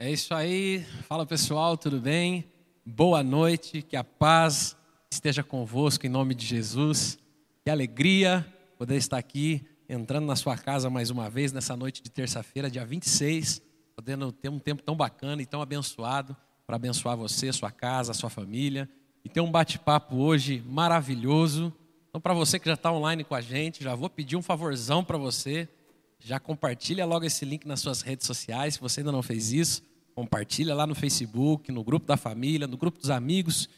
É isso aí. Fala pessoal, tudo bem? Boa noite, que a paz esteja convosco em nome de Jesus. Que alegria poder estar aqui, entrando na sua casa mais uma vez nessa noite de terça-feira, dia 26, podendo ter um tempo tão bacana e tão abençoado para abençoar você, sua casa, sua família. E ter um bate-papo hoje maravilhoso. Então, para você que já está online com a gente, já vou pedir um favorzão para você. Já compartilha logo esse link nas suas redes sociais, se você ainda não fez isso. Compartilha lá no Facebook, no grupo da família, no grupo dos amigos.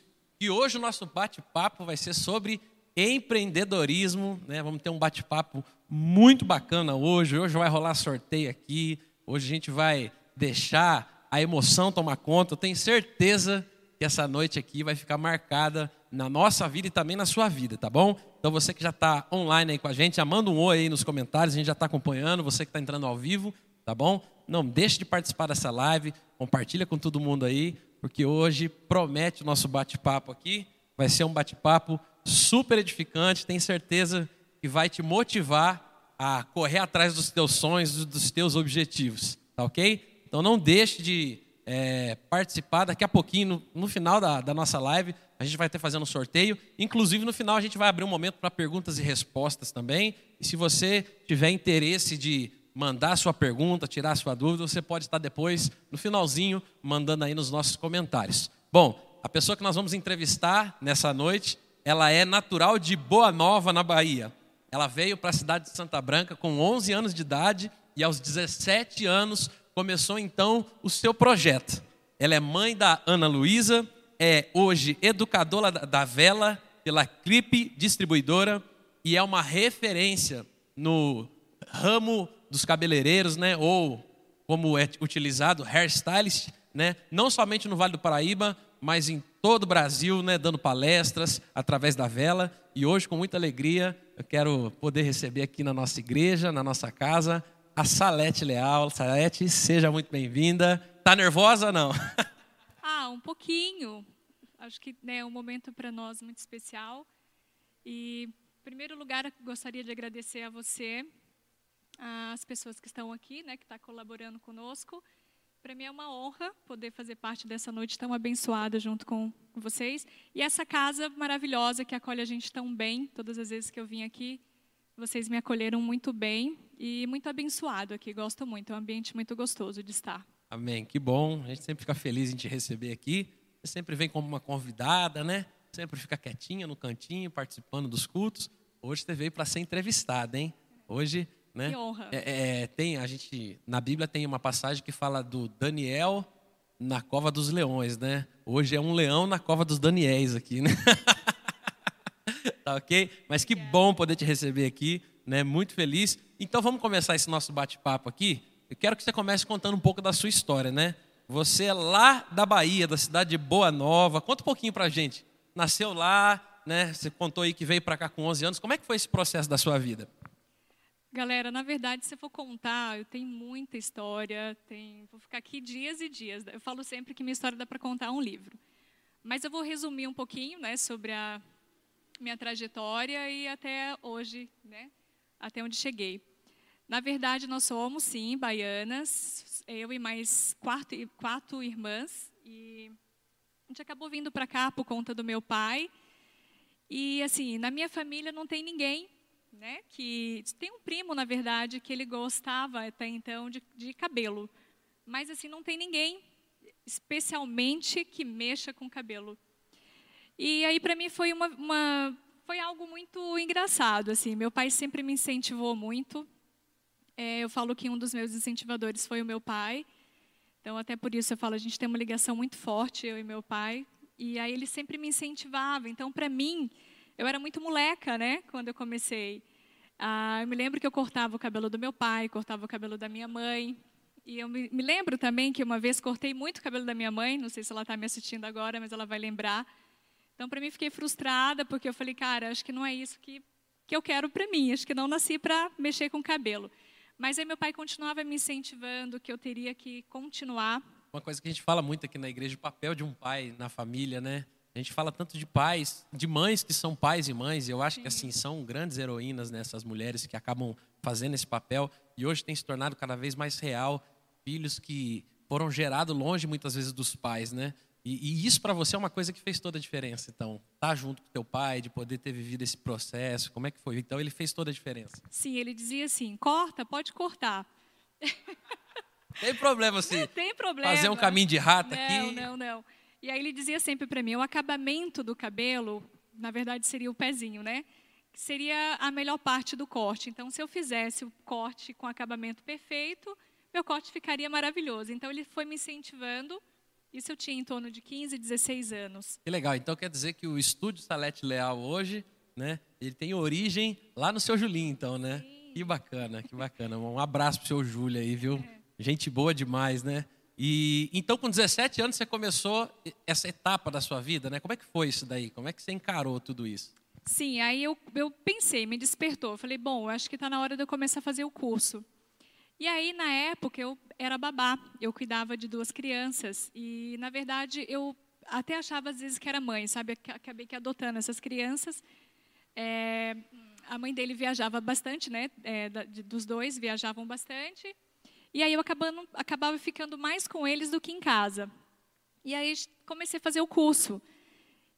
E hoje o nosso bate-papo vai ser sobre empreendedorismo. Né? Vamos ter um bate-papo muito bacana hoje. Hoje vai rolar sorteio aqui. Hoje a gente vai deixar a emoção tomar conta. Eu tenho certeza que essa noite aqui vai ficar marcada na nossa vida e também na sua vida, tá bom? Então você que já está online aí com a gente, já manda um oi aí nos comentários, a gente já está acompanhando, você que está entrando ao vivo, tá bom? Não deixe de participar dessa live, compartilha com todo mundo aí, porque hoje promete o nosso bate-papo aqui, vai ser um bate-papo super edificante, tenho certeza que vai te motivar a correr atrás dos teus sonhos, dos teus objetivos, tá ok? Então não deixe de é, participar daqui a pouquinho, no, no final da, da nossa live, a gente vai ter fazendo um sorteio. Inclusive, no final, a gente vai abrir um momento para perguntas e respostas também. E se você tiver interesse de mandar sua pergunta, tirar sua dúvida, você pode estar depois, no finalzinho, mandando aí nos nossos comentários. Bom, a pessoa que nós vamos entrevistar nessa noite, ela é natural de Boa Nova, na Bahia. Ela veio para a cidade de Santa Branca com 11 anos de idade e aos 17 anos começou então o seu projeto. Ela é mãe da Ana Luísa, é hoje educadora da Vela pela Clipe Distribuidora e é uma referência no ramo dos cabeleireiros, né? Ou como é utilizado, hairstylist, né? Não somente no Vale do Paraíba, mas em todo o Brasil, né? Dando palestras através da Vela. E hoje, com muita alegria, eu quero poder receber aqui na nossa igreja, na nossa casa, a Salete Leal. Salete, seja muito bem-vinda. Tá nervosa ou não? Ah, um pouquinho. Acho que né, é um momento para nós muito especial. E, em primeiro lugar, gostaria de agradecer a você, as pessoas que estão aqui, né, que estão tá colaborando conosco. Para mim é uma honra poder fazer parte dessa noite tão abençoada junto com vocês. E essa casa maravilhosa que acolhe a gente tão bem. Todas as vezes que eu vim aqui, vocês me acolheram muito bem e muito abençoado aqui. Gosto muito, é um ambiente muito gostoso de estar. Amém. Que bom. A gente sempre fica feliz em te receber aqui. Você sempre vem como uma convidada, né? Sempre fica quietinha no cantinho, participando dos cultos. Hoje você veio para ser entrevistada, hein? Hoje, né? Que honra. É, é, tem a gente na Bíblia tem uma passagem que fala do Daniel na cova dos leões, né? Hoje é um leão na cova dos Daniéis aqui, né? tá ok? Mas que bom poder te receber aqui, né? Muito feliz. Então vamos começar esse nosso bate-papo aqui. Eu quero que você comece contando um pouco da sua história, né? Você é lá da Bahia, da cidade de Boa Nova. Conta um pouquinho pra gente. Nasceu lá, né? Você contou aí que veio para cá com 11 anos. Como é que foi esse processo da sua vida? Galera, na verdade, se eu for contar, eu tenho muita história, tem, vou ficar aqui dias e dias. Eu falo sempre que minha história dá para contar um livro. Mas eu vou resumir um pouquinho, né, sobre a minha trajetória e até hoje, né, até onde cheguei. Na verdade, nós somos, sim, baianas, eu e mais quatro, quatro irmãs. E a gente acabou vindo para cá por conta do meu pai. E, assim, na minha família não tem ninguém, né? Que tem um primo, na verdade, que ele gostava até então de, de cabelo. Mas, assim, não tem ninguém, especialmente, que mexa com cabelo. E aí, para mim, foi uma, uma foi algo muito engraçado, assim. Meu pai sempre me incentivou muito. É, eu falo que um dos meus incentivadores foi o meu pai. Então, até por isso eu falo, a gente tem uma ligação muito forte, eu e meu pai. E aí ele sempre me incentivava. Então, para mim, eu era muito moleca, né, quando eu comecei. Ah, eu me lembro que eu cortava o cabelo do meu pai, cortava o cabelo da minha mãe. E eu me, me lembro também que uma vez cortei muito o cabelo da minha mãe, não sei se ela está me assistindo agora, mas ela vai lembrar. Então, para mim, fiquei frustrada, porque eu falei, cara, acho que não é isso que, que eu quero para mim, acho que não nasci para mexer com cabelo. Mas aí meu pai continuava me incentivando que eu teria que continuar. Uma coisa que a gente fala muito aqui na igreja, o papel de um pai na família, né? A gente fala tanto de pais, de mães que são pais e mães, e eu acho Sim. que assim são grandes heroínas nessas né, mulheres que acabam fazendo esse papel e hoje tem se tornado cada vez mais real, filhos que foram gerados longe muitas vezes dos pais, né? E, e isso para você é uma coisa que fez toda a diferença. Então, estar tá junto com teu pai, de poder ter vivido esse processo, como é que foi? Então, ele fez toda a diferença. Sim, ele dizia assim: corta, pode cortar. Tem problema assim? Tem problema. Fazer um caminho de rata não, aqui? Não, não, não. E aí ele dizia sempre para mim: o acabamento do cabelo, na verdade, seria o pezinho, né? Seria a melhor parte do corte. Então, se eu fizesse o corte com acabamento perfeito, meu corte ficaria maravilhoso. Então, ele foi me incentivando isso eu tinha em torno de 15, 16 anos. Que legal. Então quer dizer que o estúdio Salete Leal hoje, né? Ele tem origem lá no seu Julinho, então, né? Sim. Que bacana, que bacana. Um abraço pro seu Júlio aí, viu? É. Gente boa demais, né? E então com 17 anos você começou essa etapa da sua vida, né? Como é que foi isso daí? Como é que você encarou tudo isso? Sim, aí eu, eu pensei, me despertou. Falei, bom, acho que está na hora de eu começar a fazer o curso. E aí, na época, eu era babá, eu cuidava de duas crianças. E, na verdade, eu até achava às vezes que era mãe, sabe? Acabei que adotando essas crianças. É, a mãe dele viajava bastante, né? É, dos dois viajavam bastante. E aí eu acabando, acabava ficando mais com eles do que em casa. E aí comecei a fazer o curso.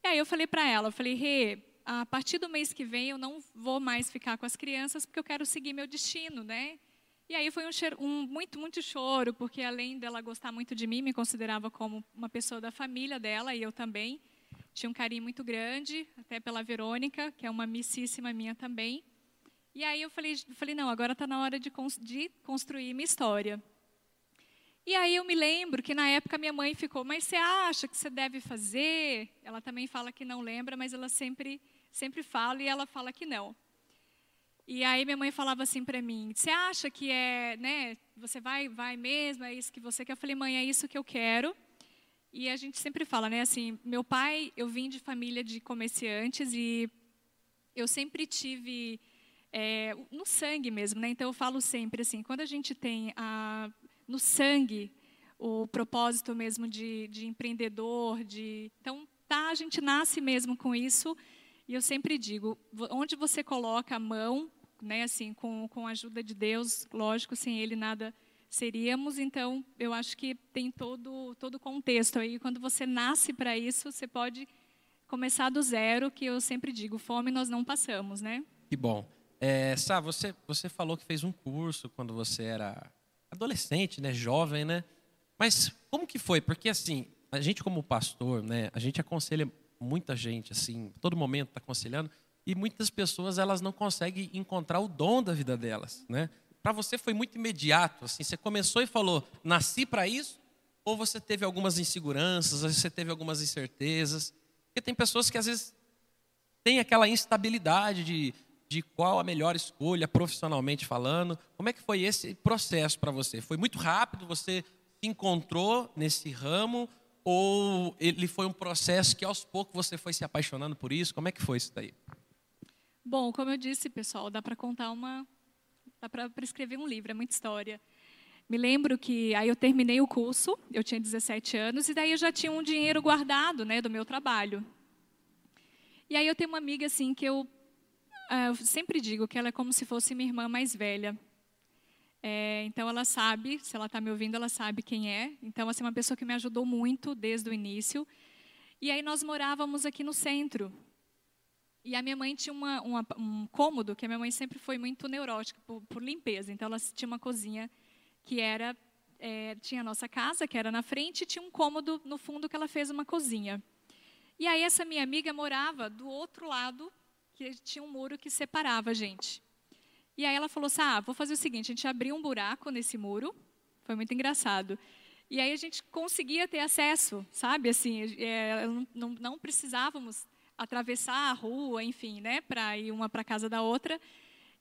E aí eu falei para ela, eu falei, Rê, a partir do mês que vem eu não vou mais ficar com as crianças porque eu quero seguir meu destino, né? E aí foi um, cheiro, um, muito, muito choro, porque além dela gostar muito de mim, me considerava como uma pessoa da família dela, e eu também. Tinha um carinho muito grande, até pela Verônica, que é uma amicíssima minha também. E aí eu falei, falei não, agora está na hora de, de construir minha história. E aí eu me lembro que na época minha mãe ficou, mas você acha que você deve fazer? Ela também fala que não lembra, mas ela sempre, sempre fala e ela fala que não. E aí minha mãe falava assim para mim: "Você acha que é, né, você vai vai mesmo, é isso que você quer?" Eu falei: "Mãe, é isso que eu quero". E a gente sempre fala, né, assim, meu pai, eu vim de família de comerciantes e eu sempre tive é, no sangue mesmo, né? Então eu falo sempre assim, quando a gente tem a, no sangue o propósito mesmo de, de empreendedor, de então tá, a gente nasce mesmo com isso e eu sempre digo, onde você coloca a mão, né, assim, com, com a ajuda de Deus, lógico, sem Ele nada seríamos. Então, eu acho que tem todo todo contexto aí. Quando você nasce para isso, você pode começar do zero, que eu sempre digo, fome nós não passamos, né? Que bom. É, Sá, você, você falou que fez um curso quando você era adolescente, né, jovem, né? Mas como que foi? Porque assim, a gente como pastor, né, a gente aconselha muita gente, assim, todo momento está aconselhando, e muitas pessoas elas não conseguem encontrar o dom da vida delas, né? Para você foi muito imediato, assim, você começou e falou, nasci para isso, ou você teve algumas inseguranças, você teve algumas incertezas, porque tem pessoas que às vezes têm aquela instabilidade de, de qual a melhor escolha profissionalmente falando. Como é que foi esse processo para você? Foi muito rápido, você se encontrou nesse ramo ou ele foi um processo que aos poucos você foi se apaixonando por isso? Como é que foi isso daí? Bom, como eu disse, pessoal, dá para contar uma. dá para escrever um livro, é muita história. Me lembro que aí eu terminei o curso, eu tinha 17 anos, e daí eu já tinha um dinheiro guardado né, do meu trabalho. E aí eu tenho uma amiga assim que eu, ah, eu sempre digo que ela é como se fosse minha irmã mais velha. É, então ela sabe, se ela está me ouvindo, ela sabe quem é. Então assim, uma pessoa que me ajudou muito desde o início. E aí nós morávamos aqui no centro. E a minha mãe tinha uma, uma, um cômodo que a minha mãe sempre foi muito neurótica por, por limpeza. Então ela tinha uma cozinha que era é, tinha a nossa casa que era na frente e tinha um cômodo no fundo que ela fez uma cozinha. E aí essa minha amiga morava do outro lado que tinha um muro que separava a gente. E aí ela falou assim: ah, vou fazer o seguinte, a gente abriu um buraco nesse muro, foi muito engraçado. E aí a gente conseguia ter acesso, sabe? Assim, é, não, não precisávamos atravessar a rua, enfim, né, para ir uma para casa da outra.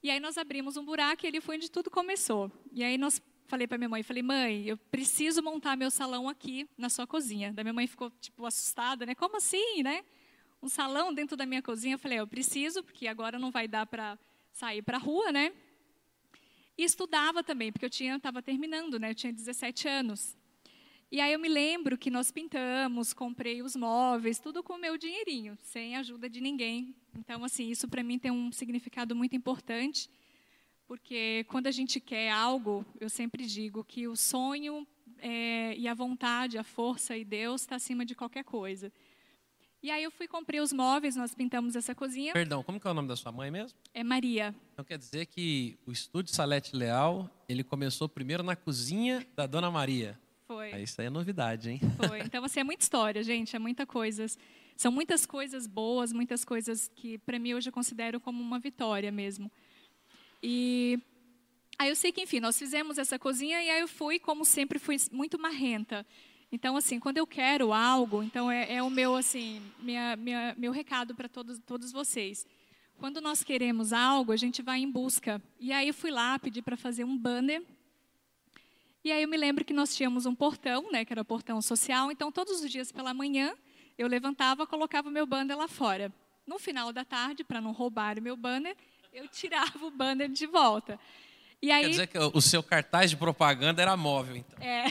E aí nós abrimos um buraco e ele foi onde tudo começou. E aí nós falei para minha mãe, falei: "Mãe, eu preciso montar meu salão aqui na sua cozinha". Da minha mãe ficou tipo assustada, né? Como assim, né? Um salão dentro da minha cozinha? Eu falei: "Eu preciso, porque agora não vai dar para sair para a rua, né? E estudava também, porque eu tinha estava terminando, né? Eu tinha 17 anos. E aí eu me lembro que nós pintamos, comprei os móveis, tudo com o meu dinheirinho, sem ajuda de ninguém. Então, assim, isso para mim tem um significado muito importante, porque quando a gente quer algo, eu sempre digo que o sonho é, e a vontade, a força e Deus está acima de qualquer coisa. E aí eu fui comprei os móveis, nós pintamos essa cozinha. Perdão, como que é o nome da sua mãe mesmo? É Maria. Então quer dizer que o estúdio Salete Leal, ele começou primeiro na cozinha da Dona Maria. Foi. Ah, isso aí é novidade, hein? Foi. Então assim, é muita história, gente, é muita coisa. São muitas coisas boas, muitas coisas que para mim hoje eu considero como uma vitória mesmo. E aí eu sei que, enfim, nós fizemos essa cozinha e aí eu fui, como sempre, fui muito marrenta. Então, assim, quando eu quero algo, então é, é o meu, assim, minha, minha, meu recado para todos, todos vocês. Quando nós queremos algo, a gente vai em busca. E aí eu fui lá, pedi para fazer um banner. E aí eu me lembro que nós tínhamos um portão, né, que era o portão social. Então, todos os dias pela manhã, eu levantava, colocava o meu banner lá fora. No final da tarde, para não roubar o meu banner, eu tirava o banner de volta. E aí, Quer dizer que o seu cartaz de propaganda era móvel, então. É.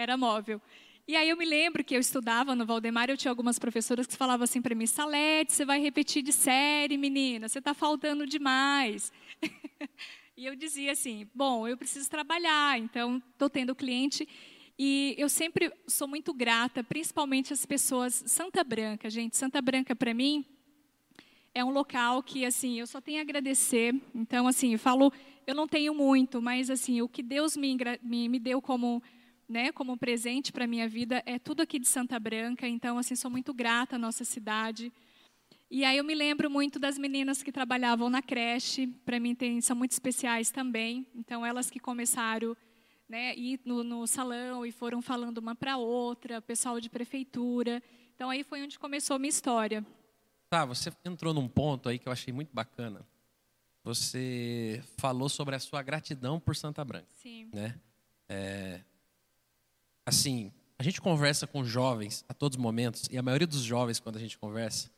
era móvel. E aí eu me lembro que eu estudava no Valdemar, eu tinha algumas professoras que falavam assim para mim, Salete, você vai repetir de série, menina, você está faltando demais. e eu dizia assim, bom, eu preciso trabalhar, então estou tendo cliente. E eu sempre sou muito grata, principalmente as pessoas, Santa Branca, gente, Santa Branca para mim é um local que assim eu só tenho a agradecer. Então assim, eu falo, eu não tenho muito, mas assim o que Deus me, me, me deu como né, como presente para a minha vida é tudo aqui de Santa Branca, então assim sou muito grata à nossa cidade. E aí eu me lembro muito das meninas que trabalhavam na creche, para mim tem, são muito especiais também. Então elas que começaram né, ir no, no salão e foram falando uma para outra, pessoal de prefeitura. Então aí foi onde começou a minha história. Tá, você entrou num ponto aí que eu achei muito bacana. Você falou sobre a sua gratidão por Santa Branca. Sim. Né? É, assim, a gente conversa com jovens a todos os momentos, e a maioria dos jovens, quando a gente conversa,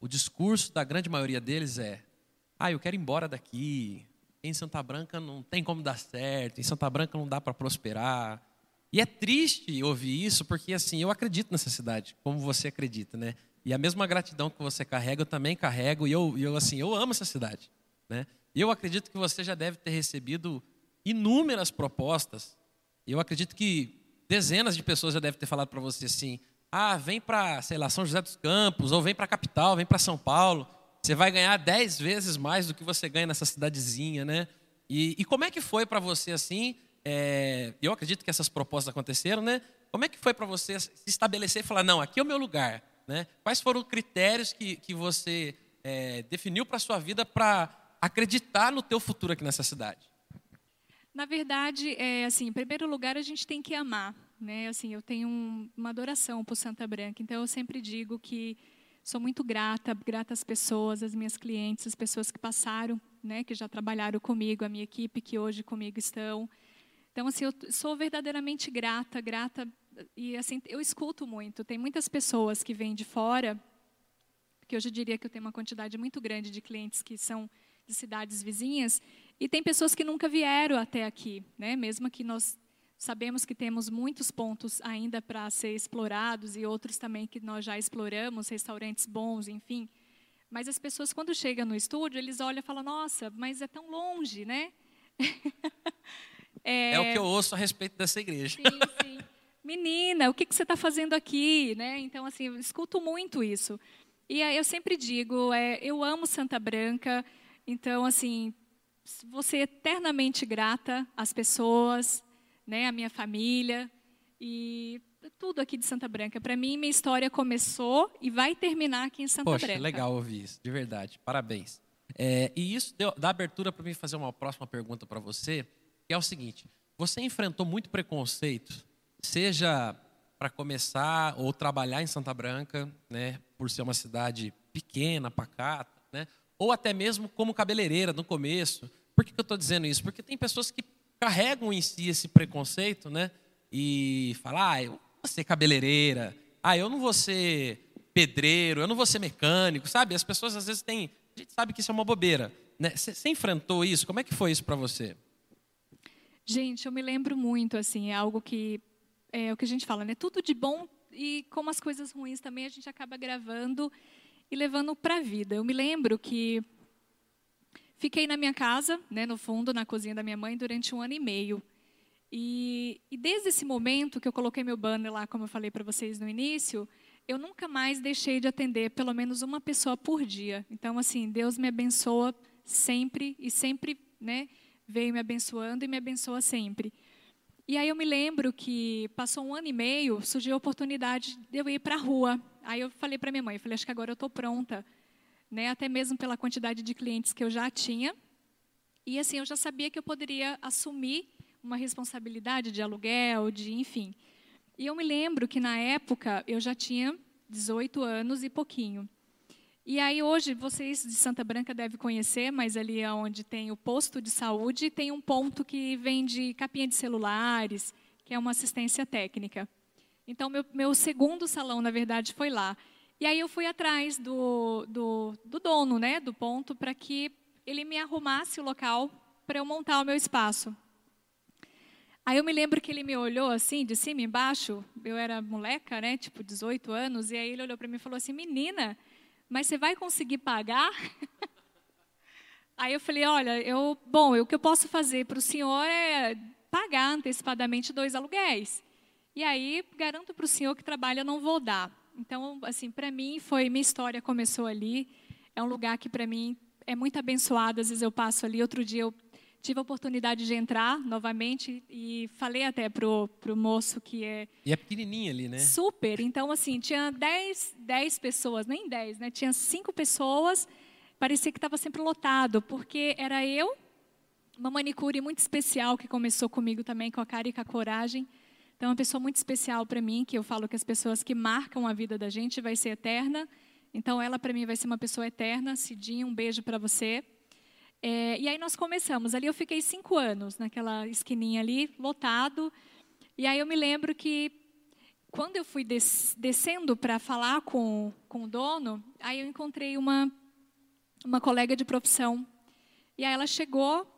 o discurso da grande maioria deles é: ah, eu quero ir embora daqui, em Santa Branca não tem como dar certo, em Santa Branca não dá para prosperar. E é triste ouvir isso, porque assim, eu acredito nessa cidade, como você acredita, né? E a mesma gratidão que você carrega, eu também carrego, e eu, eu assim, eu amo essa cidade, né? Eu acredito que você já deve ter recebido inúmeras propostas. Eu acredito que dezenas de pessoas já devem ter falado para você assim: ah, vem para, sei lá, São José dos Campos, ou vem para a capital, vem para São Paulo. Você vai ganhar dez vezes mais do que você ganha nessa cidadezinha, né? E, e como é que foi para você assim? É, eu acredito que essas propostas aconteceram, né? Como é que foi para você se estabelecer e falar, não, aqui é o meu lugar, né? Quais foram os critérios que, que você é, definiu para a sua vida para acreditar no teu futuro aqui nessa cidade? Na verdade, é, assim, em primeiro lugar, a gente tem que amar. Né? Assim, eu tenho um, uma adoração por Santa Branca, então eu sempre digo que sou muito grata, grata às pessoas, às minhas clientes, às pessoas que passaram, né, que já trabalharam comigo, a minha equipe que hoje comigo estão. Então, assim, eu sou verdadeiramente grata, grata e assim eu escuto muito. Tem muitas pessoas que vêm de fora, que hoje eu diria que eu tenho uma quantidade muito grande de clientes que são de cidades vizinhas, e tem pessoas que nunca vieram até aqui, né? Mesmo que nós sabemos que temos muitos pontos ainda para ser explorados e outros também que nós já exploramos, restaurantes bons, enfim. Mas as pessoas quando chegam no estúdio, eles olham e falam: "Nossa, mas é tão longe, né?" é... é... o que eu ouço a respeito dessa igreja. Sim, sim. Menina, o que, que você está fazendo aqui, né? Então assim, eu escuto muito isso. E aí eu sempre digo, é, eu amo Santa Branca. Então assim, vou ser eternamente grata às pessoas, né, à minha família e tudo aqui de Santa Branca. Para mim, minha história começou e vai terminar aqui em Santa Poxa, Branca. legal ouvir isso, de verdade. Parabéns. É, e isso deu, dá abertura para mim fazer uma próxima pergunta para você, que é o seguinte: você enfrentou muito preconceito, seja para começar ou trabalhar em Santa Branca, né, por ser uma cidade pequena, pacata, né, ou até mesmo como cabeleireira no começo. Por que, eu estou dizendo isso? Porque tem pessoas que carregam em si esse preconceito, né? E falam, ah, eu vou ser cabeleireira, ah, eu não vou ser pedreiro, eu não vou ser mecânico, sabe? As pessoas às vezes têm, a gente sabe que isso é uma bobeira. Né? Você enfrentou isso? Como é que foi isso para você? Gente, eu me lembro muito, assim, é algo que é o que a gente fala, né? Tudo de bom e como as coisas ruins também a gente acaba gravando e levando para a vida. Eu me lembro que fiquei na minha casa, né, no fundo, na cozinha da minha mãe, durante um ano e meio. E, e desde esse momento que eu coloquei meu banner lá, como eu falei para vocês no início, eu nunca mais deixei de atender pelo menos uma pessoa por dia. Então, assim, Deus me abençoa sempre e sempre, né, veio me abençoando e me abençoa sempre. E aí eu me lembro que passou um ano e meio, surgiu a oportunidade de eu ir para a rua. Aí eu falei para minha mãe, eu falei, acho que agora eu estou pronta, né? Até mesmo pela quantidade de clientes que eu já tinha. E assim, eu já sabia que eu poderia assumir uma responsabilidade de aluguel, de enfim. E eu me lembro que na época eu já tinha 18 anos e pouquinho. E aí hoje vocês de Santa Branca devem conhecer, mas ali é onde tem o posto de saúde, tem um ponto que vende capinha de celulares, que é uma assistência técnica. Então meu, meu segundo salão, na verdade, foi lá. E aí eu fui atrás do, do, do dono, né, do ponto, para que ele me arrumasse o local para eu montar o meu espaço. Aí eu me lembro que ele me olhou assim, de cima e embaixo, eu era moleca, né, tipo 18 anos, e aí ele olhou para mim e falou assim: "Menina, mas você vai conseguir pagar?" Aí eu falei: "Olha, eu, bom, o que eu posso fazer para o senhor é pagar antecipadamente dois aluguéis. E aí garanto para o senhor que trabalha não vou dar. Então, assim, para mim foi minha história começou ali. É um lugar que para mim é muito abençoado. Às vezes eu passo ali. Outro dia eu tive a oportunidade de entrar novamente e falei até pro pro moço que é e é pequenininha ali né super então assim tinha 10, 10 pessoas nem 10 né tinha cinco pessoas parecia que estava sempre lotado porque era eu uma manicure muito especial que começou comigo também com a cara e com a coragem então uma pessoa muito especial para mim que eu falo que as pessoas que marcam a vida da gente vai ser eterna então ela para mim vai ser uma pessoa eterna Cidinha um beijo para você é, e aí nós começamos. Ali eu fiquei cinco anos, naquela esquininha ali, lotado. E aí eu me lembro que quando eu fui des descendo para falar com, com o dono, aí eu encontrei uma, uma colega de profissão. E aí ela chegou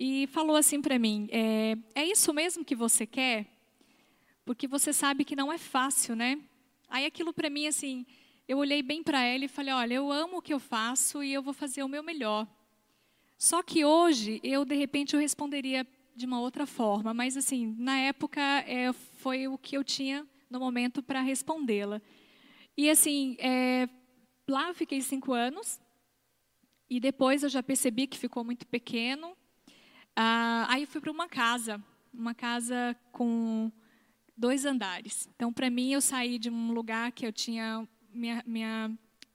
e falou assim para mim: é, é isso mesmo que você quer? Porque você sabe que não é fácil, né? Aí aquilo para mim, assim, eu olhei bem para ela e falei: olha, eu amo o que eu faço e eu vou fazer o meu melhor. Só que hoje eu de repente eu responderia de uma outra forma, mas assim na época é, foi o que eu tinha no momento para respondê-la. E assim é, lá eu fiquei cinco anos e depois eu já percebi que ficou muito pequeno. Ah, aí fui para uma casa, uma casa com dois andares. Então para mim eu saí de um lugar que eu tinha minha, minha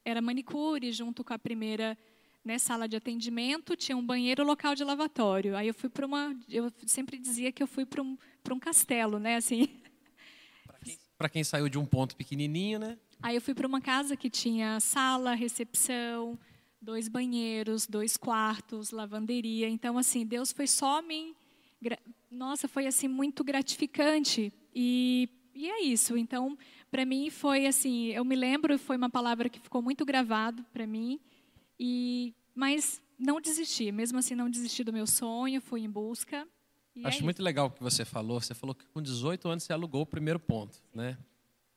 era manicure junto com a primeira né, sala de atendimento, tinha um banheiro, local de lavatório. Aí eu fui para uma, eu sempre dizia que eu fui para um, um castelo, né, assim. Para quem, quem saiu de um ponto pequenininho, né? Aí eu fui para uma casa que tinha sala, recepção, dois banheiros, dois quartos, lavanderia. Então assim, Deus foi só me nossa, foi assim muito gratificante e, e é isso. Então, para mim foi assim, eu me lembro, foi uma palavra que ficou muito gravado para mim. E, mas não desisti, mesmo assim não desisti do meu sonho, fui em busca. Acho é muito legal o que você falou. Você falou que com 18 anos você alugou o primeiro ponto, né?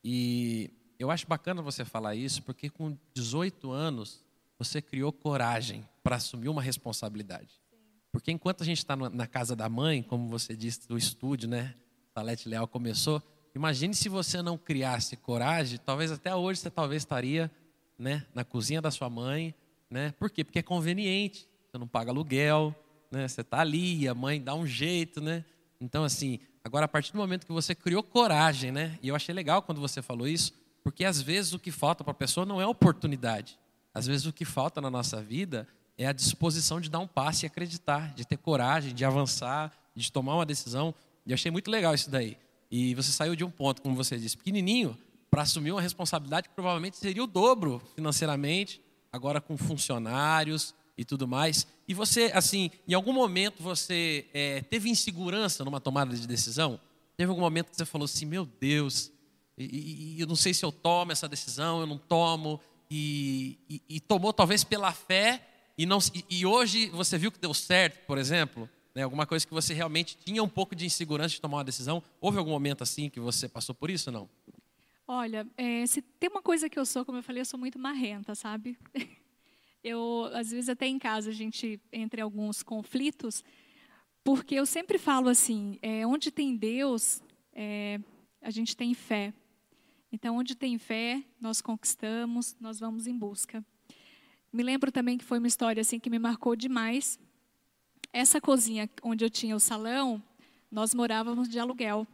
E eu acho bacana você falar isso, porque com 18 anos você criou coragem para assumir uma responsabilidade. Porque enquanto a gente está na casa da mãe, como você disse, do estúdio, né? Salete Leal começou. Imagine se você não criasse coragem, talvez até hoje você talvez estaria, né, na cozinha da sua mãe, né? Por quê? Porque é conveniente, você não paga aluguel, né? você está ali, a mãe dá um jeito. Né? Então, assim, agora a partir do momento que você criou coragem, né? e eu achei legal quando você falou isso, porque às vezes o que falta para a pessoa não é oportunidade. Às vezes o que falta na nossa vida é a disposição de dar um passo e acreditar, de ter coragem, de avançar, de tomar uma decisão. Eu achei muito legal isso daí. E você saiu de um ponto, como você disse, pequenininho, para assumir uma responsabilidade que provavelmente seria o dobro financeiramente, agora com funcionários e tudo mais. E você, assim, em algum momento você é, teve insegurança numa tomada de decisão? Teve algum momento que você falou assim, meu Deus, e, e, eu não sei se eu tomo essa decisão, eu não tomo, e, e, e tomou talvez pela fé, e, não, e, hoje você viu que deu certo, por exemplo, né, alguma coisa que você realmente tinha um pouco de insegurança de tomar uma decisão. Houve algum momento assim que você passou por isso não? Olha, é, se tem uma coisa que eu sou, como eu falei, eu sou muito marrenta, sabe? Eu, às vezes, até em casa, a gente, entre alguns conflitos, porque eu sempre falo assim: é, onde tem Deus, é, a gente tem fé. Então, onde tem fé, nós conquistamos, nós vamos em busca. Me lembro também que foi uma história assim que me marcou demais. Essa cozinha onde eu tinha o salão, nós morávamos de aluguel.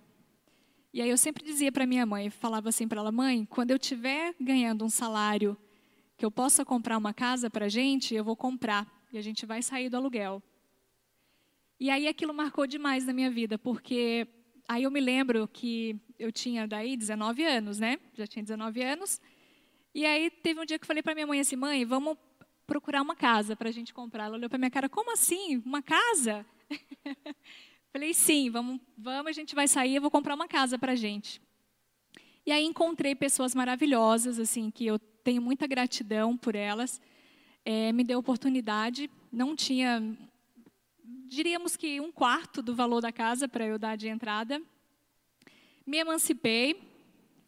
E aí eu sempre dizia para minha mãe, falava assim para ela, mãe, quando eu tiver ganhando um salário que eu possa comprar uma casa para a gente, eu vou comprar e a gente vai sair do aluguel. E aí aquilo marcou demais na minha vida, porque aí eu me lembro que eu tinha daí 19 anos, né? Já tinha 19 anos. E aí teve um dia que eu falei para minha mãe assim, mãe, vamos procurar uma casa para a gente comprar. Ela olhou para minha cara, como assim? Uma casa? falei, sim, vamos, vamos, a gente vai sair, eu vou comprar uma casa para a gente. E aí encontrei pessoas maravilhosas, assim, que eu tenho muita gratidão por elas. É, me deu oportunidade, não tinha, diríamos que um quarto do valor da casa para eu dar de entrada. Me emancipei,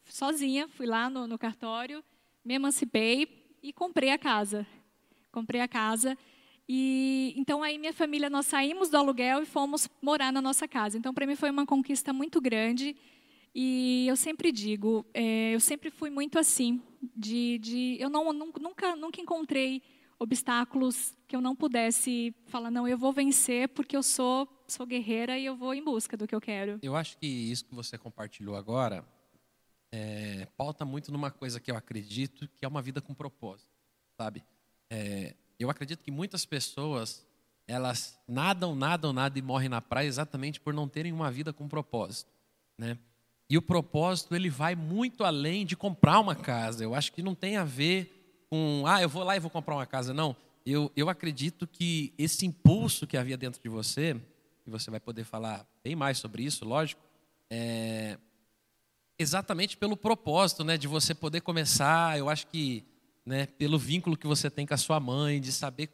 sozinha, fui lá no, no cartório, me emancipei e comprei a casa. Comprei a casa. E então aí minha família nós saímos do aluguel e fomos morar na nossa casa. Então para mim foi uma conquista muito grande e eu sempre digo, é, eu sempre fui muito assim, de, de eu não nunca nunca encontrei obstáculos que eu não pudesse falar não eu vou vencer porque eu sou sou guerreira e eu vou em busca do que eu quero. Eu acho que isso que você compartilhou agora é, pauta muito numa coisa que eu acredito que é uma vida com propósito, sabe? É, eu acredito que muitas pessoas elas nadam, nadam, nadam e morrem na praia exatamente por não terem uma vida com propósito, né? E o propósito ele vai muito além de comprar uma casa. Eu acho que não tem a ver com ah eu vou lá e vou comprar uma casa, não. Eu, eu acredito que esse impulso que havia dentro de você e você vai poder falar bem mais sobre isso, lógico, é exatamente pelo propósito, né, de você poder começar, eu acho que, né, pelo vínculo que você tem com a sua mãe, de saber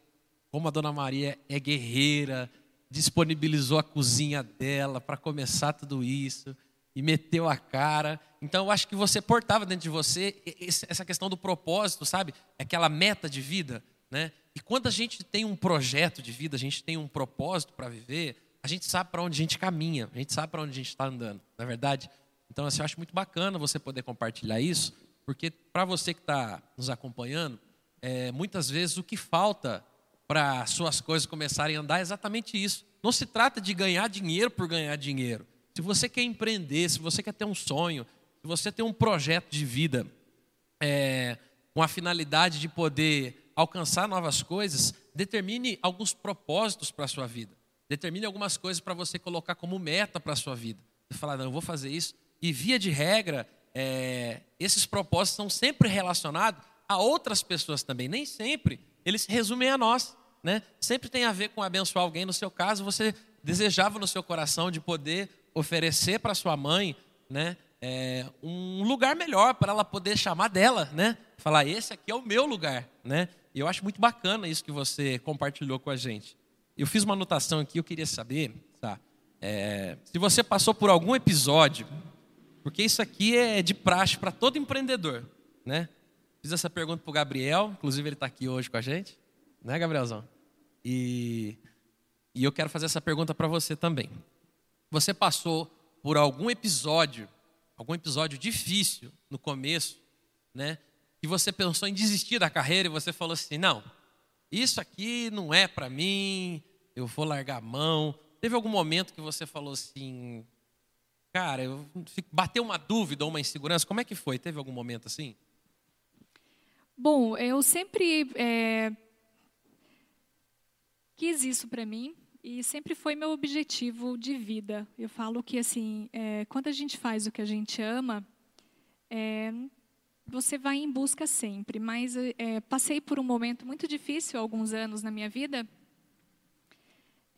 como a Dona Maria é guerreira, disponibilizou a cozinha dela para começar tudo isso e meteu a cara. Então eu acho que você portava dentro de você essa questão do propósito, sabe? Aquela meta de vida, né? E quando a gente tem um projeto de vida, a gente tem um propósito para viver, a gente sabe para onde a gente caminha, a gente sabe para onde a gente está andando, não é verdade? Então, assim, eu acho muito bacana você poder compartilhar isso, porque para você que está nos acompanhando, é, muitas vezes o que falta para suas coisas começarem a andar é exatamente isso. Não se trata de ganhar dinheiro por ganhar dinheiro. Se você quer empreender, se você quer ter um sonho, se você tem um projeto de vida é, com a finalidade de poder alcançar novas coisas, determine alguns propósitos para a sua vida. Determine algumas coisas para você colocar como meta para a sua vida. Você falar, não, eu vou fazer isso. E via de regra, é, esses propósitos são sempre relacionados a outras pessoas também. Nem sempre eles se resumem a nós. Né? Sempre tem a ver com abençoar alguém. No seu caso, você desejava no seu coração de poder oferecer para sua mãe né, é, um lugar melhor para ela poder chamar dela, né? Falar, esse aqui é o meu lugar, né? E eu acho muito bacana isso que você compartilhou com a gente. Eu fiz uma anotação aqui, eu queria saber, tá? É, se você passou por algum episódio, porque isso aqui é de praxe para todo empreendedor, né? Fiz essa pergunta para o Gabriel, inclusive ele está aqui hoje com a gente, né, Gabrielzão? E, e eu quero fazer essa pergunta para você também. Você passou por algum episódio, algum episódio difícil no começo, né? E você pensou em desistir da carreira e você falou assim: não, isso aqui não é para mim, eu vou largar a mão. Teve algum momento que você falou assim, cara, eu bateu uma dúvida ou uma insegurança? Como é que foi? Teve algum momento assim? Bom, eu sempre é, quis isso para mim e sempre foi meu objetivo de vida. Eu falo que assim, é, quando a gente faz o que a gente ama, é, você vai em busca sempre. Mas é, passei por um momento muito difícil alguns anos na minha vida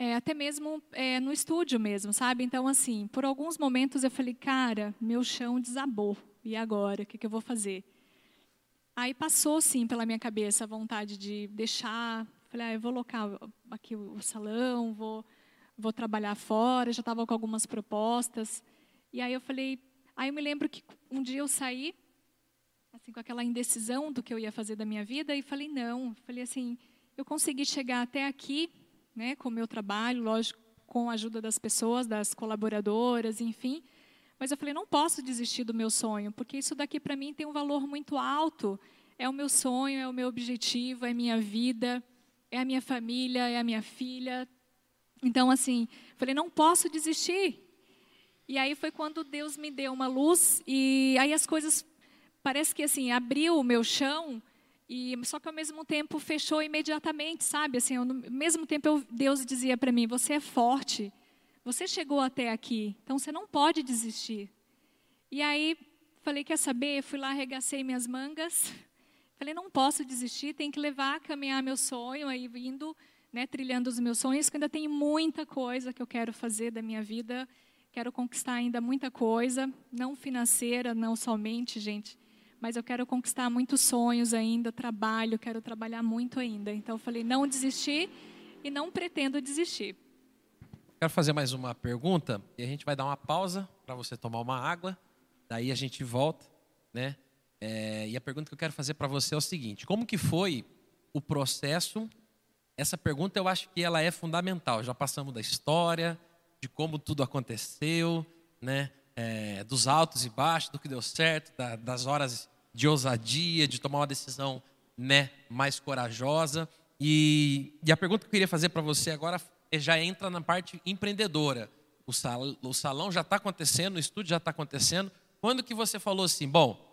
é, até mesmo é, no estúdio mesmo, sabe? Então, assim, por alguns momentos eu falei, cara, meu chão desabou. E agora? O que, que eu vou fazer? Aí passou, sim, pela minha cabeça a vontade de deixar. Falei, ah, eu vou locar aqui o salão, vou, vou trabalhar fora. Já estava com algumas propostas. E aí eu falei, aí eu me lembro que um dia eu saí, assim, com aquela indecisão do que eu ia fazer da minha vida, e falei, não. Falei assim, eu consegui chegar até aqui né, com o meu trabalho, lógico, com a ajuda das pessoas, das colaboradoras, enfim. Mas eu falei, não posso desistir do meu sonho, porque isso daqui para mim tem um valor muito alto. É o meu sonho, é o meu objetivo, é minha vida, é a minha família, é a minha filha. Então, assim, falei, não posso desistir. E aí foi quando Deus me deu uma luz e aí as coisas parece que assim abriu o meu chão e só que ao mesmo tempo fechou imediatamente, sabe? Assim, ao mesmo tempo eu, Deus dizia para mim: "Você é forte. Você chegou até aqui, então você não pode desistir". E aí falei: "Quer saber?" Fui lá, arregacei minhas mangas. Falei: "Não posso desistir, tem que levar, caminhar meu sonho aí indo, né, trilhando os meus sonhos, que ainda tem muita coisa que eu quero fazer da minha vida. Quero conquistar ainda muita coisa, não financeira, não somente, gente, mas eu quero conquistar muitos sonhos ainda, trabalho, quero trabalhar muito ainda. Então eu falei, não desistir e não pretendo desistir. Quero fazer mais uma pergunta e a gente vai dar uma pausa para você tomar uma água, daí a gente volta, né? É, e a pergunta que eu quero fazer para você é o seguinte: como que foi o processo? Essa pergunta eu acho que ela é fundamental. Já passamos da história, de como tudo aconteceu, né? É, dos altos e baixos, do que deu certo, da, das horas de ousadia, de tomar uma decisão né, mais corajosa. E, e a pergunta que eu queria fazer para você agora é, já entra na parte empreendedora. O, sal, o salão já está acontecendo, o estúdio já está acontecendo. Quando que você falou assim, bom,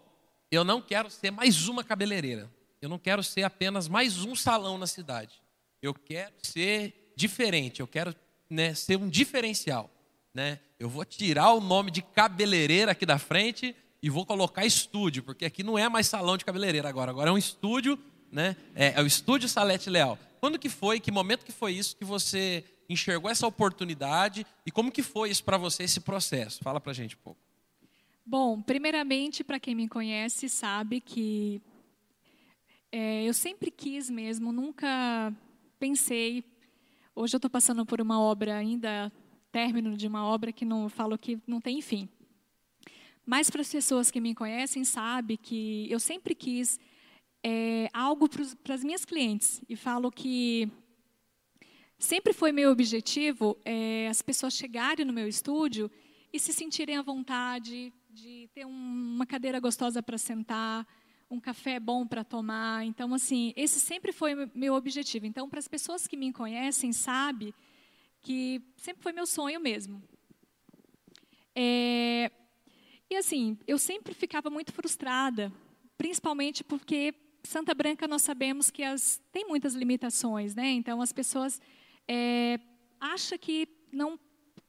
eu não quero ser mais uma cabeleireira. Eu não quero ser apenas mais um salão na cidade. Eu quero ser diferente, eu quero né, ser um diferencial. Né? Eu vou tirar o nome de cabeleireira aqui da frente e vou colocar estúdio, porque aqui não é mais salão de cabeleireira agora, agora é um estúdio, né? É, é o estúdio Salete Leal. Quando que foi, que momento que foi isso que você enxergou essa oportunidade e como que foi isso para você esse processo? Fala para gente um pouco. Bom, primeiramente, para quem me conhece sabe que é, eu sempre quis mesmo, nunca pensei. Hoje eu estou passando por uma obra ainda, término de uma obra que não falo que não tem fim. Mas para as pessoas que me conhecem, sabe que eu sempre quis é, algo para as minhas clientes. E falo que sempre foi meu objetivo é, as pessoas chegarem no meu estúdio e se sentirem à vontade de ter um, uma cadeira gostosa para sentar, um café bom para tomar. Então, assim, esse sempre foi meu objetivo. Então, para as pessoas que me conhecem, sabe que sempre foi meu sonho mesmo. É, e assim, eu sempre ficava muito frustrada, principalmente porque Santa Branca nós sabemos que as, tem muitas limitações, né? Então as pessoas é, acham que não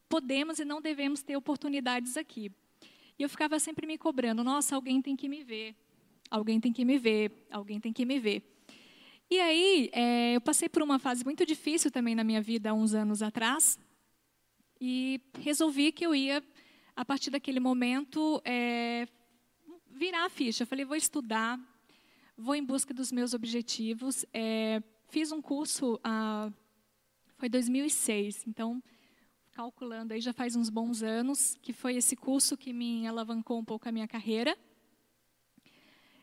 podemos e não devemos ter oportunidades aqui. E eu ficava sempre me cobrando: nossa, alguém tem que me ver, alguém tem que me ver, alguém tem que me ver. E aí é, eu passei por uma fase muito difícil também na minha vida há uns anos atrás e resolvi que eu ia a partir daquele momento, é, virar a ficha. Eu falei, vou estudar, vou em busca dos meus objetivos. É, fiz um curso, ah, foi 2006, então, calculando aí, já faz uns bons anos, que foi esse curso que me alavancou um pouco a minha carreira.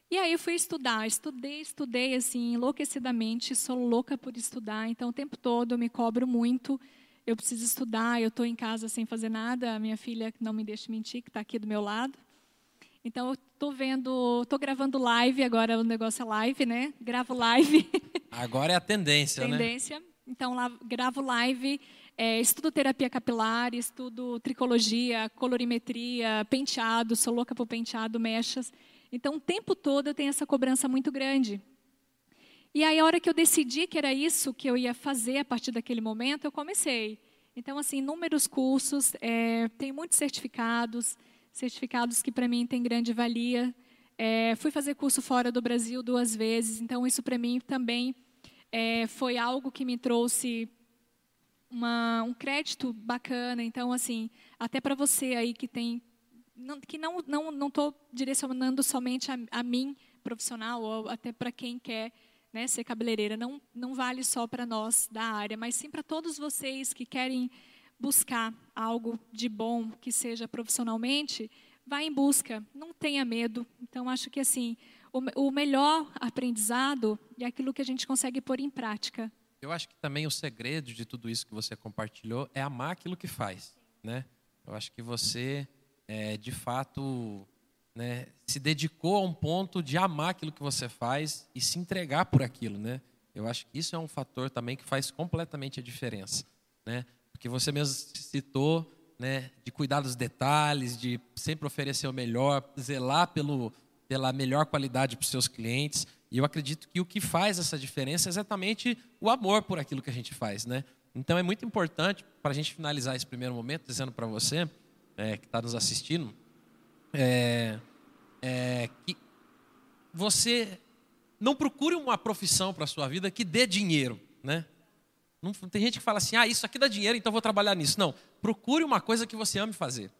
E aí eu fui estudar, estudei, estudei assim, enlouquecidamente, sou louca por estudar, então o tempo todo eu me cobro muito eu preciso estudar, eu estou em casa sem fazer nada, a minha filha não me deixa mentir, que está aqui do meu lado. Então, eu estou vendo, estou gravando live, agora o negócio é live, né? Gravo live. Agora é a tendência, tendência. né? Tendência. Então, lá, gravo live, é, estudo terapia capilar, estudo tricologia, colorimetria, penteado, sou louca por penteado, mechas. Então, o tempo todo eu tenho essa cobrança muito grande. E aí, a hora que eu decidi que era isso que eu ia fazer a partir daquele momento, eu comecei. Então, assim, inúmeros cursos, é, tem muitos certificados, certificados que para mim têm grande valia. É, fui fazer curso fora do Brasil duas vezes, então isso para mim também é, foi algo que me trouxe uma, um crédito bacana. Então, assim, até para você aí que tem, não, que não não não estou direcionando somente a, a mim profissional ou até para quem quer né, ser cabeleireira não, não vale só para nós da área, mas sim para todos vocês que querem buscar algo de bom que seja profissionalmente, vá em busca, não tenha medo. Então, acho que assim, o, o melhor aprendizado é aquilo que a gente consegue pôr em prática. eu acho que também o segredo de tudo isso que você compartilhou é amar aquilo que faz, né? Eu acho que você, é, de fato, né, se dedicou a um ponto de amar aquilo que você faz e se entregar por aquilo, né? Eu acho que isso é um fator também que faz completamente a diferença, né? Porque você mesmo citou, né, de cuidar dos detalhes, de sempre oferecer o melhor, zelar pelo, pela melhor qualidade para os seus clientes. E eu acredito que o que faz essa diferença é exatamente o amor por aquilo que a gente faz, né? Então é muito importante para a gente finalizar esse primeiro momento dizendo para você é, que está nos assistindo é, é, que você não procure uma profissão para a sua vida que dê dinheiro, né? Não, tem gente que fala assim, ah, isso aqui dá dinheiro, então vou trabalhar nisso. Não, procure uma coisa que você ame fazer.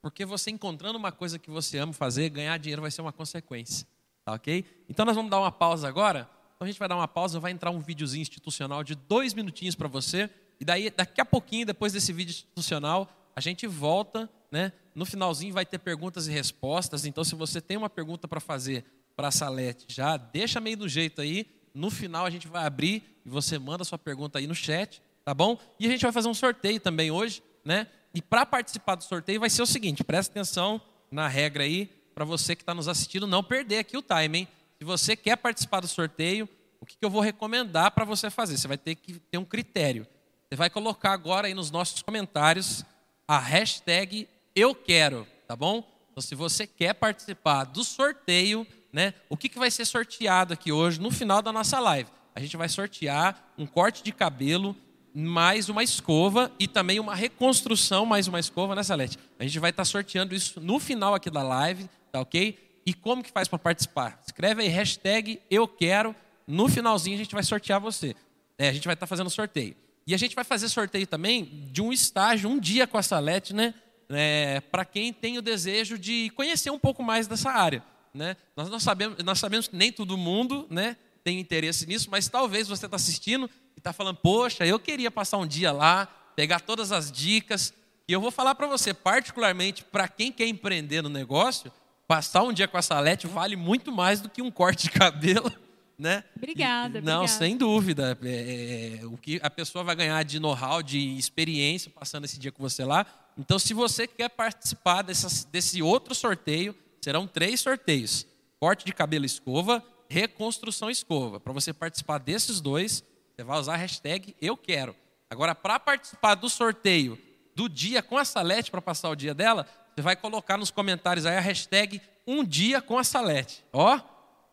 Porque você encontrando uma coisa que você ama fazer, ganhar dinheiro vai ser uma consequência. Tá ok? Então nós vamos dar uma pausa agora. Então a gente vai dar uma pausa, vai entrar um videozinho institucional de dois minutinhos para você. E daí, daqui a pouquinho, depois desse vídeo institucional, a gente volta, né? No finalzinho vai ter perguntas e respostas. Então, se você tem uma pergunta para fazer para a Salete, já deixa meio do jeito aí. No final a gente vai abrir e você manda sua pergunta aí no chat, tá bom? E a gente vai fazer um sorteio também hoje, né? E para participar do sorteio vai ser o seguinte, presta atenção na regra aí, para você que está nos assistindo não perder aqui o time, hein? Se você quer participar do sorteio, o que, que eu vou recomendar para você fazer? Você vai ter que ter um critério. Você vai colocar agora aí nos nossos comentários a hashtag eu quero, tá bom? Então, se você quer participar do sorteio, né? O que, que vai ser sorteado aqui hoje no final da nossa live? A gente vai sortear um corte de cabelo, mais uma escova e também uma reconstrução, mais uma escova, né, Salete? A gente vai estar sorteando isso no final aqui da live, tá ok? E como que faz para participar? Escreve aí hashtag eu quero. No finalzinho a gente vai sortear você. É, a gente vai estar fazendo sorteio. E a gente vai fazer sorteio também de um estágio, um dia com a Salete, né? É, para quem tem o desejo de conhecer um pouco mais dessa área. Né? Nós, nós, sabemos, nós sabemos que nem todo mundo né, tem interesse nisso, mas talvez você está assistindo e está falando, poxa, eu queria passar um dia lá, pegar todas as dicas. E eu vou falar para você, particularmente para quem quer empreender no negócio, passar um dia com a Salete vale muito mais do que um corte de cabelo. Né? Obrigada. Não, obrigada. sem dúvida. É, é, o que a pessoa vai ganhar de know-how, de experiência passando esse dia com você lá. Então, se você quer participar desse outro sorteio, Serão três sorteios: corte de cabelo escova, reconstrução escova. Para você participar desses dois, você vai usar a hashtag eu quero. Agora, para participar do sorteio do dia com a Salete, para passar o dia dela, você vai colocar nos comentários aí a hashtag um dia com a Salete. Ó,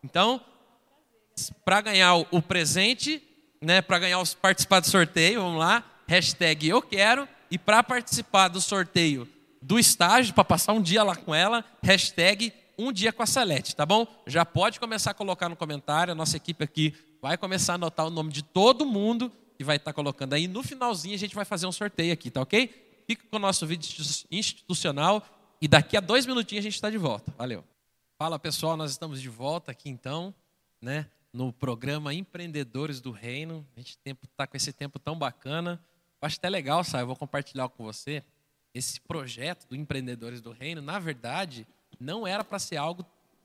então, para ganhar o presente, né, para ganhar os participar do sorteio, vamos lá, hashtag eu quero. E para participar do sorteio do estágio para passar um dia lá com ela, hashtag um dia com a Celeste, tá bom? Já pode começar a colocar no comentário, a nossa equipe aqui vai começar a anotar o nome de todo mundo e vai estar tá colocando aí. No finalzinho a gente vai fazer um sorteio aqui, tá ok? Fica com o nosso vídeo institucional e daqui a dois minutinhos a gente está de volta. Valeu. Fala pessoal, nós estamos de volta aqui então, né? No programa Empreendedores do Reino. A gente está com esse tempo tão bacana. Acho até legal, sabe? Eu vou compartilhar com você esse projeto do Empreendedores do Reino, na verdade, não era para ser algo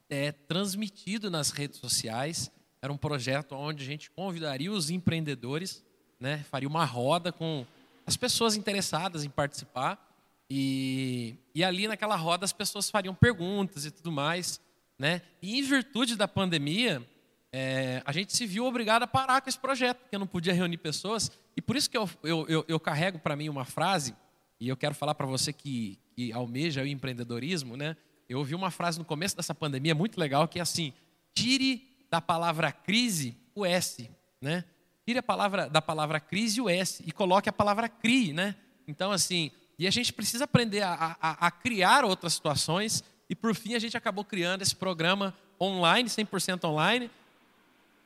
é, transmitido nas redes sociais. Era um projeto onde a gente convidaria os empreendedores, né, faria uma roda com as pessoas interessadas em participar. E, e ali naquela roda as pessoas fariam perguntas e tudo mais. Né? E em virtude da pandemia, é, a gente se viu obrigado a parar com esse projeto, porque não podia reunir pessoas. E por isso que eu, eu, eu, eu carrego para mim uma frase e eu quero falar para você que, que almeja o empreendedorismo, né? Eu ouvi uma frase no começo dessa pandemia muito legal que é assim: tire da palavra crise o S, né? Tire a palavra da palavra crise o S e coloque a palavra CRI, né? Então assim, e a gente precisa aprender a, a, a criar outras situações e por fim a gente acabou criando esse programa online, 100% online,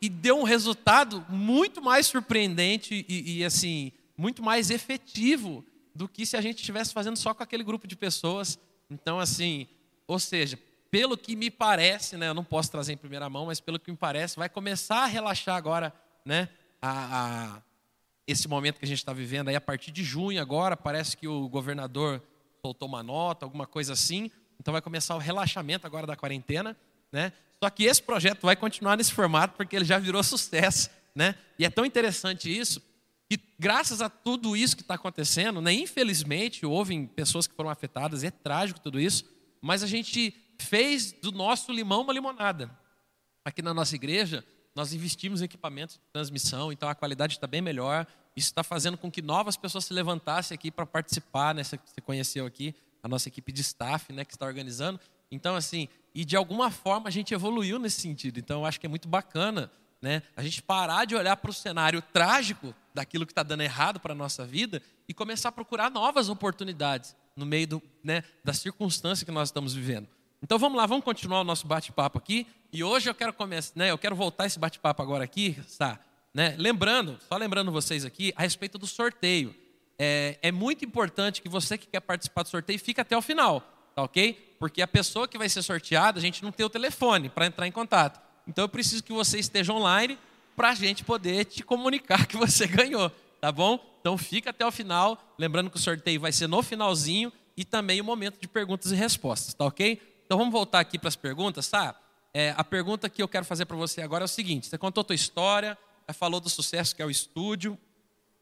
e deu um resultado muito mais surpreendente e, e assim muito mais efetivo do que se a gente estivesse fazendo só com aquele grupo de pessoas. Então, assim, ou seja, pelo que me parece, né, eu não posso trazer em primeira mão, mas pelo que me parece, vai começar a relaxar agora, né, a, a esse momento que a gente está vivendo aí a partir de junho agora, parece que o governador soltou uma nota, alguma coisa assim, então vai começar o relaxamento agora da quarentena, né? Só que esse projeto vai continuar nesse formato porque ele já virou sucesso, né? E é tão interessante isso que graças a tudo isso que está acontecendo, né, infelizmente, houve pessoas que foram afetadas, é trágico tudo isso, mas a gente fez do nosso limão uma limonada. Aqui na nossa igreja, nós investimos em equipamentos de transmissão, então a qualidade está bem melhor. Isso está fazendo com que novas pessoas se levantassem aqui para participar, né? Você conheceu aqui a nossa equipe de staff, né, que está organizando. Então, assim, e de alguma forma a gente evoluiu nesse sentido. Então, eu acho que é muito bacana, né? A gente parar de olhar para o cenário trágico daquilo que está dando errado para a nossa vida e começar a procurar novas oportunidades no meio do, né, da circunstância que nós estamos vivendo. Então vamos lá, vamos continuar o nosso bate-papo aqui. E hoje eu quero começar, né, eu quero voltar esse bate-papo agora aqui, tá? Né? Lembrando, só lembrando vocês aqui a respeito do sorteio. É, é muito importante que você que quer participar do sorteio fique até o final, tá ok? Porque a pessoa que vai ser sorteada, a gente não tem o telefone para entrar em contato. Então eu preciso que você esteja online para a gente poder te comunicar que você ganhou, tá bom? Então fica até o final, lembrando que o sorteio vai ser no finalzinho e também o momento de perguntas e respostas, tá ok? Então vamos voltar aqui para as perguntas, tá? É, a pergunta que eu quero fazer para você agora é o seguinte: você contou a tua história, falou do sucesso que é o estúdio,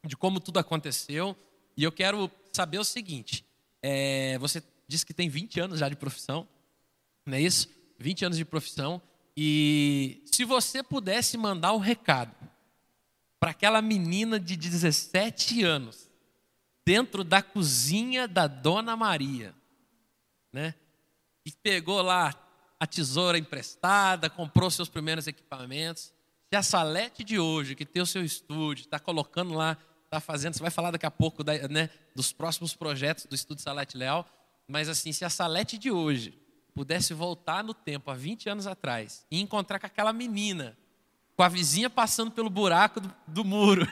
de como tudo aconteceu, e eu quero saber o seguinte: é, você disse que tem 20 anos já de profissão, não é isso? 20 anos de profissão, e se você pudesse mandar um recado para aquela menina de 17 anos, dentro da cozinha da Dona Maria, né? e pegou lá a tesoura emprestada, comprou seus primeiros equipamentos. Se a Salete de hoje, que tem o seu estúdio, está colocando lá, está fazendo, você vai falar daqui a pouco né, dos próximos projetos do Estúdio Salete Leal, mas assim, se a Salete de hoje pudesse voltar no tempo, há 20 anos atrás, e encontrar com aquela menina, com a vizinha passando pelo buraco do, do muro,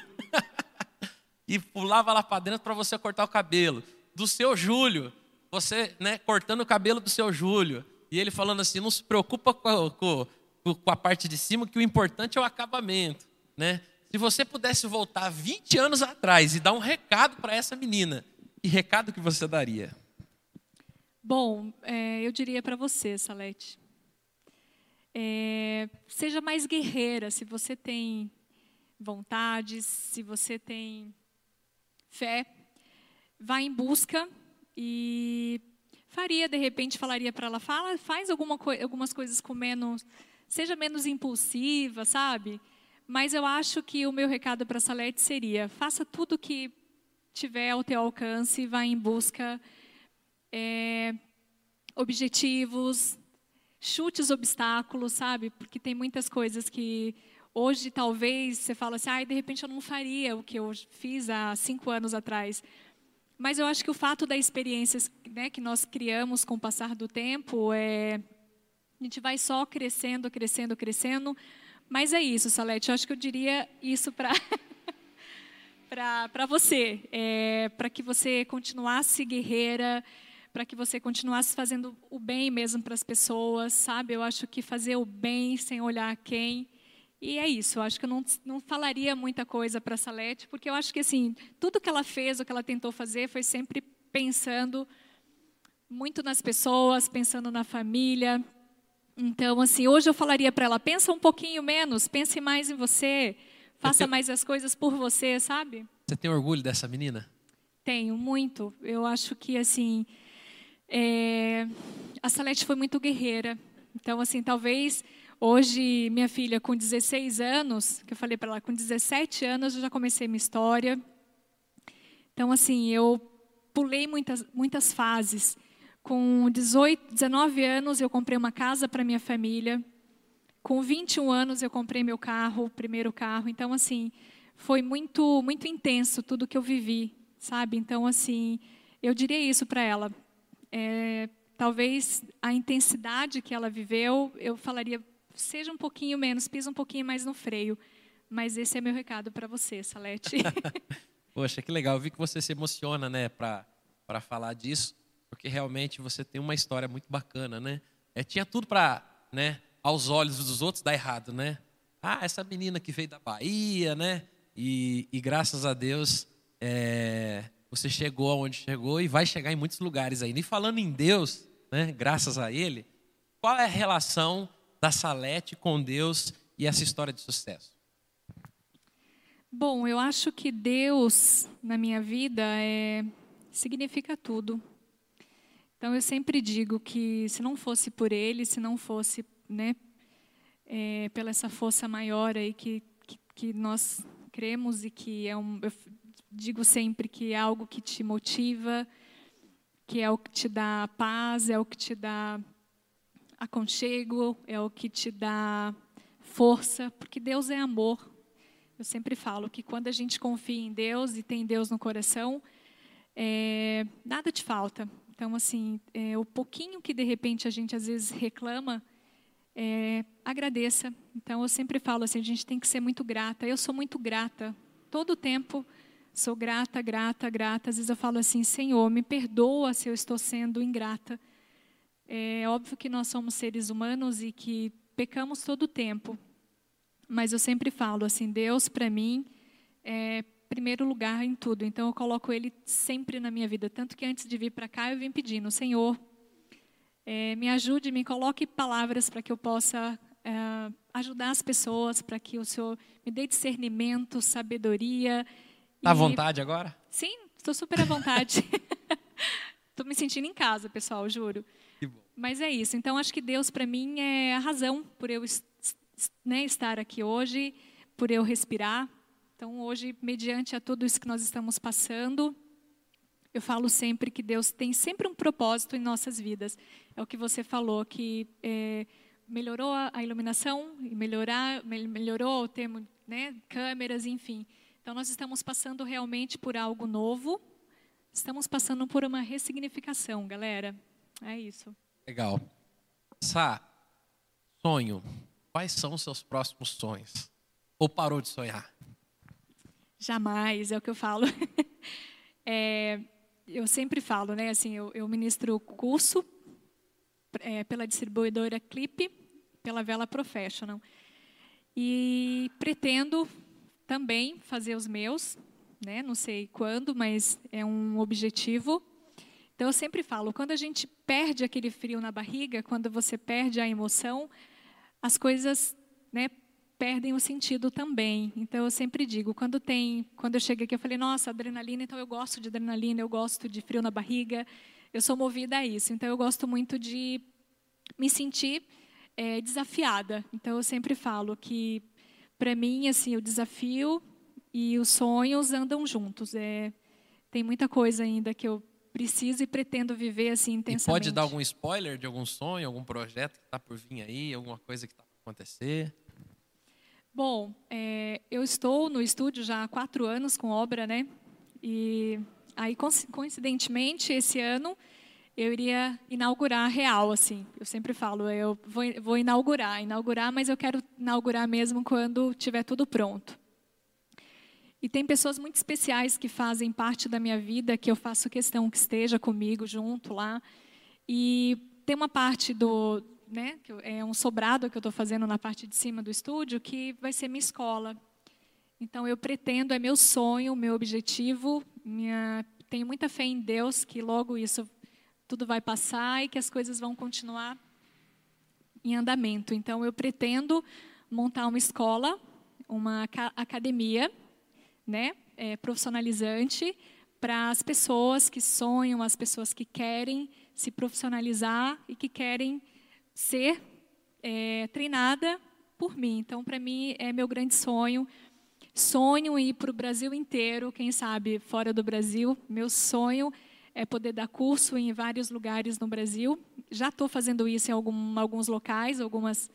e pulava lá para dentro para você cortar o cabelo, do seu Júlio, você né, cortando o cabelo do seu Júlio, e ele falando assim: não se preocupa com com a parte de cima, que o importante é o acabamento. Né? Se você pudesse voltar 20 anos atrás e dar um recado para essa menina, que recado que você daria? Bom, é, eu diria para você, Salete, é, seja mais guerreira se você tem vontade, se você tem fé, vá em busca e faria, de repente, falaria para ela, fala, faz alguma co algumas coisas com menos, seja menos impulsiva, sabe? Mas eu acho que o meu recado para Salete seria, faça tudo que tiver ao teu alcance, vá em busca é, objetivos, chute os obstáculos, sabe? Porque tem muitas coisas que hoje talvez você fala assim, ah, de repente eu não faria o que eu fiz há cinco anos atrás. Mas eu acho que o fato da experiência né, que nós criamos com o passar do tempo, é, a gente vai só crescendo, crescendo, crescendo. Mas é isso, Salete. Eu acho que eu diria isso para para você, é, para que você continuasse guerreira, para que você continuasse fazendo o bem mesmo para as pessoas, sabe? Eu acho que fazer o bem sem olhar quem e é isso, eu acho que eu não, não falaria muita coisa para a Salete, porque eu acho que assim, tudo que ela fez, o que ela tentou fazer, foi sempre pensando muito nas pessoas, pensando na família. Então, assim, hoje eu falaria para ela: pensa um pouquinho menos, pense mais em você, faça você mais as coisas por você, sabe? Você tem orgulho dessa menina? Tenho, muito. Eu acho que, assim, é... a Salete foi muito guerreira. Então, assim, talvez Hoje, minha filha, com 16 anos, que eu falei para ela, com 17 anos eu já comecei minha história. Então, assim, eu pulei muitas, muitas fases. Com 18, 19 anos, eu comprei uma casa para minha família. Com 21 anos, eu comprei meu carro, o primeiro carro. Então, assim, foi muito, muito intenso tudo que eu vivi, sabe? Então, assim, eu diria isso para ela. É, talvez a intensidade que ela viveu, eu falaria seja um pouquinho menos, pisa um pouquinho mais no freio. Mas esse é meu recado para você, Salete. Poxa, que legal. Eu vi que você se emociona, né, para falar disso, porque realmente você tem uma história muito bacana, né? É, tinha tudo para, né, aos olhos dos outros dar errado, né? Ah, essa menina que veio da Bahia, né? E, e graças a Deus é, você chegou aonde chegou e vai chegar em muitos lugares aí. E falando em Deus, né? Graças a Ele, qual é a relação da Salete com Deus e essa história de sucesso? Bom, eu acho que Deus na minha vida é, significa tudo. Então eu sempre digo que se não fosse por Ele, se não fosse, né, é, pela essa força maior aí que, que, que nós cremos e que é um, digo sempre que é algo que te motiva, que é o que te dá paz, é o que te dá aconchego, é o que te dá força, porque Deus é amor. Eu sempre falo que quando a gente confia em Deus e tem Deus no coração, é, nada te falta. Então, assim, é, o pouquinho que de repente a gente às vezes reclama, é, agradeça. Então, eu sempre falo assim, a gente tem que ser muito grata. Eu sou muito grata. Todo o tempo sou grata, grata, grata. Às vezes eu falo assim, Senhor, me perdoa se eu estou sendo ingrata. É óbvio que nós somos seres humanos e que pecamos todo o tempo. Mas eu sempre falo assim, Deus para mim é primeiro lugar em tudo. Então eu coloco Ele sempre na minha vida. Tanto que antes de vir para cá eu vim pedindo, Senhor, é, me ajude, me coloque palavras para que eu possa é, ajudar as pessoas, para que o Senhor me dê discernimento, sabedoria. Está à vontade agora? Sim, estou super à vontade. Estou me sentindo em casa, pessoal, juro. Mas é isso. Então, acho que Deus, para mim, é a razão por eu né, estar aqui hoje, por eu respirar. Então, hoje, mediante a tudo isso que nós estamos passando, eu falo sempre que Deus tem sempre um propósito em nossas vidas. É o que você falou, que é, melhorou a iluminação, melhorar, melhorou o termo, né, câmeras, enfim. Então, nós estamos passando realmente por algo novo, estamos passando por uma ressignificação, galera. É isso. Legal. Sá, sonho. Quais são os seus próximos sonhos? Ou parou de sonhar? Jamais, é o que eu falo. é, eu sempre falo, né? Assim, eu, eu ministro curso é, pela distribuidora Clip, pela Vela Professional. E pretendo também fazer os meus, né? Não sei quando, mas é um objetivo. Então eu sempre falo, quando a gente perde aquele frio na barriga, quando você perde a emoção, as coisas, né, perdem o sentido também. Então eu sempre digo, quando tem, quando eu cheguei aqui, eu falei, nossa, adrenalina, então eu gosto de adrenalina, eu gosto de frio na barriga, eu sou movida a isso. Então eu gosto muito de me sentir é, desafiada. Então eu sempre falo que para mim assim o desafio e os sonhos andam juntos. É, tem muita coisa ainda que eu preciso e pretendo viver assim intensamente. E pode dar algum spoiler de algum sonho, algum projeto que está por vir aí, alguma coisa que está por acontecer? Bom, é, eu estou no estúdio já há quatro anos com obra, né? E aí, coincidentemente, esse ano eu iria inaugurar real, assim. Eu sempre falo, eu vou, vou inaugurar, inaugurar, mas eu quero inaugurar mesmo quando tiver tudo pronto. E tem pessoas muito especiais que fazem parte da minha vida, que eu faço questão que esteja comigo junto lá. E tem uma parte do, né, que é um sobrado que eu estou fazendo na parte de cima do estúdio, que vai ser minha escola. Então eu pretendo, é meu sonho, meu objetivo, minha, tenho muita fé em Deus que logo isso tudo vai passar e que as coisas vão continuar em andamento. Então eu pretendo montar uma escola, uma academia né, é, profissionalizante para as pessoas que sonham, as pessoas que querem se profissionalizar e que querem ser é, treinada por mim. Então, para mim, é meu grande sonho. Sonho ir para o Brasil inteiro, quem sabe fora do Brasil. Meu sonho é poder dar curso em vários lugares no Brasil. Já estou fazendo isso em algum, alguns locais, algumas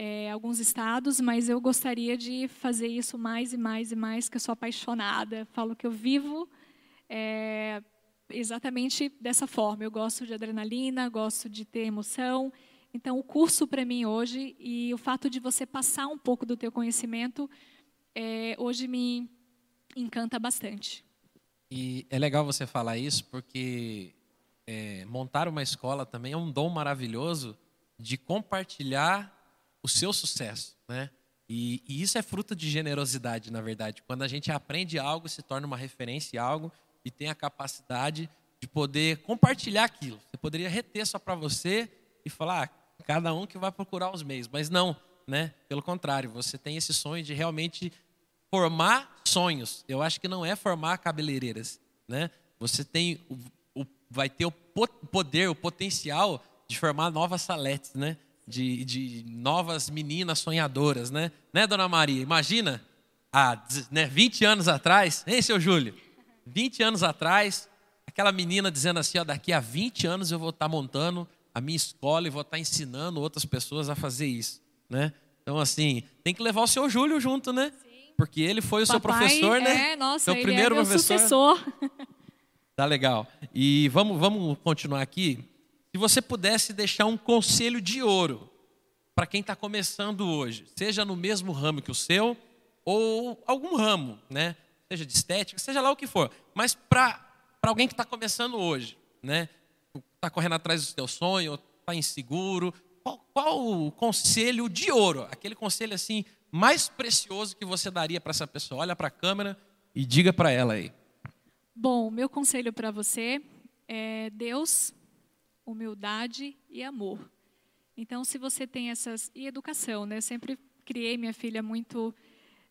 é, alguns estados, mas eu gostaria de fazer isso mais e mais e mais, que eu sou apaixonada. Falo que eu vivo é, exatamente dessa forma. Eu gosto de adrenalina, gosto de ter emoção. Então, o curso para mim hoje e o fato de você passar um pouco do teu conhecimento é, hoje me encanta bastante. E é legal você falar isso porque é, montar uma escola também é um dom maravilhoso de compartilhar o seu sucesso, né? E, e, isso é fruto de generosidade, na verdade. Quando a gente aprende algo, se torna uma referência em algo e tem a capacidade de poder compartilhar aquilo. Você poderia reter só para você e falar, ah, cada um que vai procurar os meios, mas não, né? Pelo contrário, você tem esse sonho de realmente formar sonhos. Eu acho que não é formar cabeleireiras, né? Você tem o, o, vai ter o poder, o potencial de formar novas saletes, né? De, de novas meninas sonhadoras, né? Né, dona Maria? Imagina, há né, 20 anos atrás, hein, seu Júlio? 20 anos atrás, aquela menina dizendo assim: ó, daqui a 20 anos eu vou estar montando a minha escola e vou estar ensinando outras pessoas a fazer isso, né? Então, assim, tem que levar o seu Júlio junto, né? Sim. Porque ele foi o Papai, seu professor, né? É, nossa, seu primeiro é professor. Tá legal. E vamos, vamos continuar aqui. Se você pudesse deixar um conselho de ouro para quem está começando hoje, seja no mesmo ramo que o seu ou algum ramo, né? Seja de estética, seja lá o que for, mas para alguém que está começando hoje, né? Está correndo atrás do seu sonho, está inseguro, qual, qual o conselho de ouro? Aquele conselho assim mais precioso que você daria para essa pessoa? Olha para a câmera e diga para ela aí. Bom, meu conselho para você é Deus, humildade e amor. Então, se você tem essas e educação, né? Eu sempre criei minha filha muito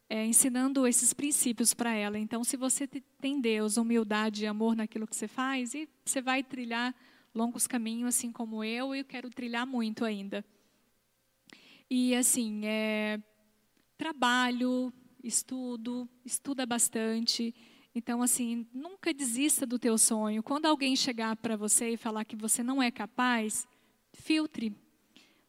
é, ensinando esses princípios para ela. Então, se você tem Deus, humildade e amor naquilo que você faz, e você vai trilhar longos caminhos, assim como eu, e eu quero trilhar muito ainda. E assim, é, trabalho, estudo, estuda bastante. Então, assim, nunca desista do teu sonho. Quando alguém chegar para você e falar que você não é capaz, filtre,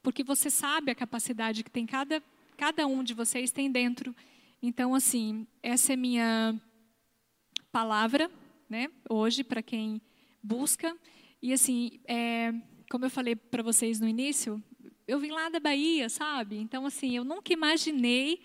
porque você sabe a capacidade que tem cada cada um de vocês tem dentro. Então, assim, essa é minha palavra, né? Hoje para quem busca e assim, é, como eu falei para vocês no início, eu vim lá da Bahia, sabe? Então, assim, eu nunca imaginei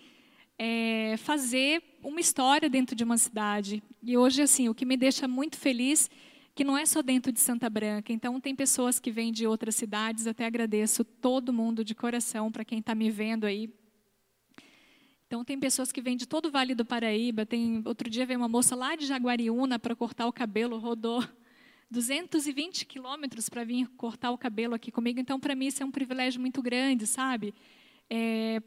é, fazer uma história dentro de uma cidade. E hoje, assim, o que me deixa muito feliz que não é só dentro de Santa Branca. Então, tem pessoas que vêm de outras cidades. Até agradeço todo mundo de coração para quem está me vendo aí. Então, tem pessoas que vêm de todo o Vale do Paraíba. Tem outro dia veio uma moça lá de Jaguariúna para cortar o cabelo, rodou 220 quilômetros para vir cortar o cabelo aqui comigo. Então, para mim, isso é um privilégio muito grande, sabe? É,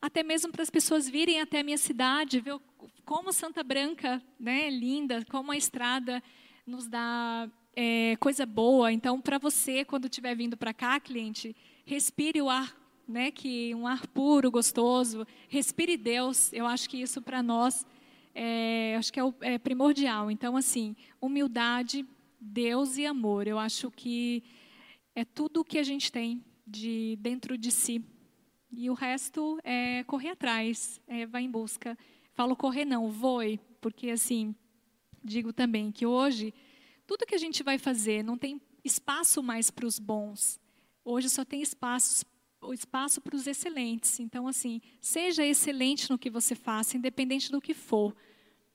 até mesmo para as pessoas virem até a minha cidade, ver como Santa Branca né, é linda, como a estrada nos dá é, coisa boa. Então, para você, quando estiver vindo para cá, cliente, respire o ar, né, que um ar puro, gostoso. Respire Deus. Eu acho que isso para nós é, acho que é, o, é primordial. Então, assim, humildade, Deus e amor. Eu acho que é tudo o que a gente tem de dentro de si e o resto é correr atrás, é, vai em busca. Falo correr não, voe, porque assim, digo também que hoje, tudo que a gente vai fazer não tem espaço mais para os bons. Hoje só tem espaço, espaço para os excelentes. Então, assim, seja excelente no que você faça, independente do que for.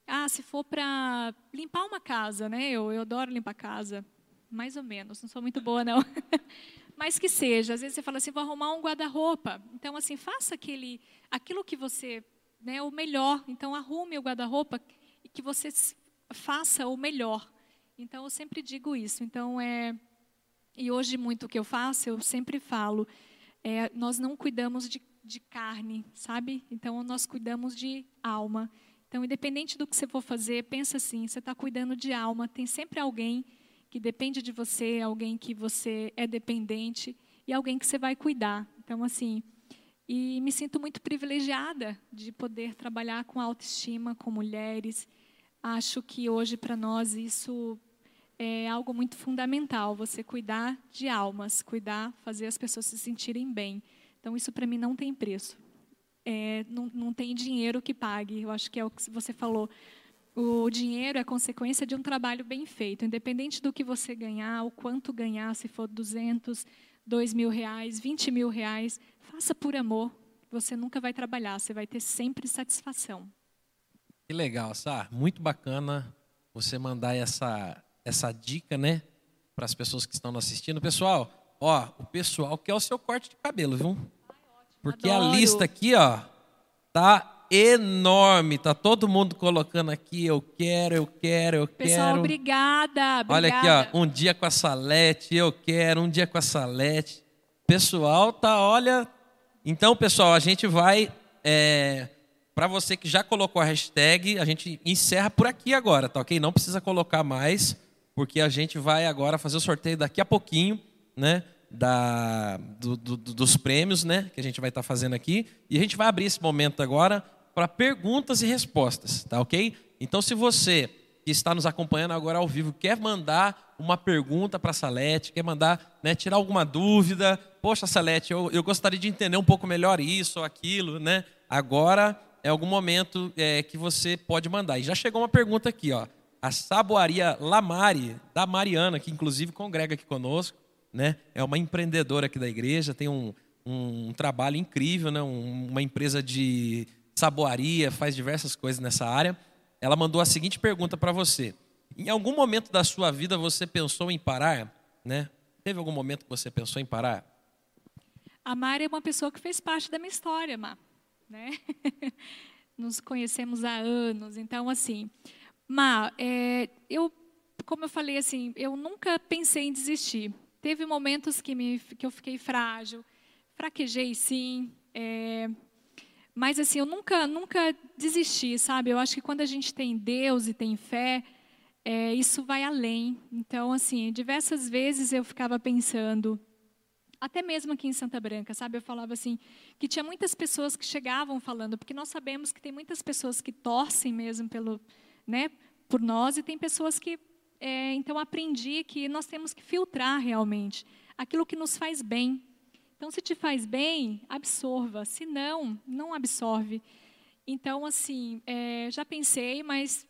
Ah, se for para limpar uma casa, né? Eu, eu adoro limpar casa. Mais ou menos, não sou muito boa, não. mas que seja. Às vezes você fala assim, vou arrumar um guarda-roupa. Então, assim, faça aquele, aquilo que você, né, o melhor. Então, arrume o guarda-roupa e que você faça o melhor. Então, eu sempre digo isso. Então, é, e hoje muito o que eu faço, eu sempre falo, é, nós não cuidamos de, de carne, sabe? Então, nós cuidamos de alma. Então, independente do que você for fazer, pensa assim, você está cuidando de alma. Tem sempre alguém que depende de você, alguém que você é dependente e alguém que você vai cuidar. Então, assim, e me sinto muito privilegiada de poder trabalhar com autoestima, com mulheres. Acho que hoje para nós isso é algo muito fundamental, você cuidar de almas, cuidar, fazer as pessoas se sentirem bem. Então, isso para mim não tem preço. É, não, não tem dinheiro que pague. Eu acho que é o que você falou. O dinheiro é consequência de um trabalho bem feito, independente do que você ganhar, o quanto ganhar, se for 200, 2 mil reais, 20 mil reais, faça por amor. Você nunca vai trabalhar, você vai ter sempre satisfação. Que legal, Sá. Muito bacana você mandar essa, essa dica, né, para as pessoas que estão assistindo. Pessoal, ó, o pessoal quer o seu corte de cabelo, viu? Porque Adoro. a lista aqui, ó, tá enorme. Tá todo mundo colocando aqui, eu quero, eu quero, eu Pessoal, quero. obrigada, obrigada. Olha aqui, ó, um dia com a Salete, eu quero, um dia com a Salete. Pessoal, tá, olha. Então, pessoal, a gente vai é, para você que já colocou a hashtag, a gente encerra por aqui agora, tá ok? Não precisa colocar mais, porque a gente vai agora fazer o sorteio daqui a pouquinho, né? Da, do, do, dos prêmios, né? Que a gente vai estar tá fazendo aqui. E a gente vai abrir esse momento agora para perguntas e respostas, tá ok? Então, se você que está nos acompanhando agora ao vivo quer mandar uma pergunta para a Salete, quer mandar, né, tirar alguma dúvida, poxa, Salete, eu, eu gostaria de entender um pouco melhor isso ou aquilo, né? Agora é algum momento é, que você pode mandar. E já chegou uma pergunta aqui, ó. A Saboaria Lamari, da Mariana, que inclusive congrega aqui conosco, né? É uma empreendedora aqui da igreja, tem um, um, trabalho incrível, né? Um, uma empresa de saboaria, faz diversas coisas nessa área. Ela mandou a seguinte pergunta para você: Em algum momento da sua vida você pensou em parar, né? Teve algum momento que você pensou em parar? A Mari é uma pessoa que fez parte da minha história, Má né? Nos conhecemos há anos, então assim, Má, é, eu, como eu falei assim, eu nunca pensei em desistir. Teve momentos que me, que eu fiquei frágil, fraquejei sim, é, mas assim eu nunca, nunca desisti, sabe? Eu acho que quando a gente tem Deus e tem fé, é, isso vai além. Então assim, diversas vezes eu ficava pensando até mesmo aqui em Santa Branca, sabe? Eu falava assim, que tinha muitas pessoas que chegavam falando, porque nós sabemos que tem muitas pessoas que torcem mesmo pelo, né, por nós, e tem pessoas que, é, então aprendi que nós temos que filtrar realmente aquilo que nos faz bem. Então, se te faz bem, absorva, se não, não absorve. Então, assim, é, já pensei, mas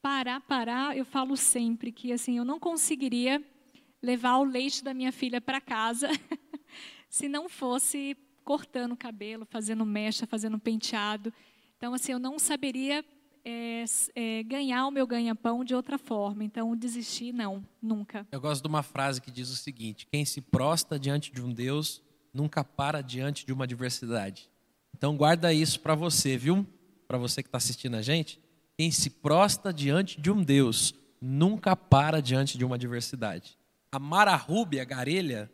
parar, parar, eu falo sempre que, assim, eu não conseguiria levar o leite da minha filha para casa se não fosse cortando o cabelo, fazendo mecha, fazendo penteado. Então, assim, eu não saberia é, é, ganhar o meu ganha-pão de outra forma. Então, desistir, não, nunca. Eu gosto de uma frase que diz o seguinte: quem se prosta diante de um Deus nunca para diante de uma adversidade. Então, guarda isso para você, viu? Para você que está assistindo a gente. Quem se prosta diante de um Deus nunca para diante de uma adversidade. A Mara Rúbia Garelha,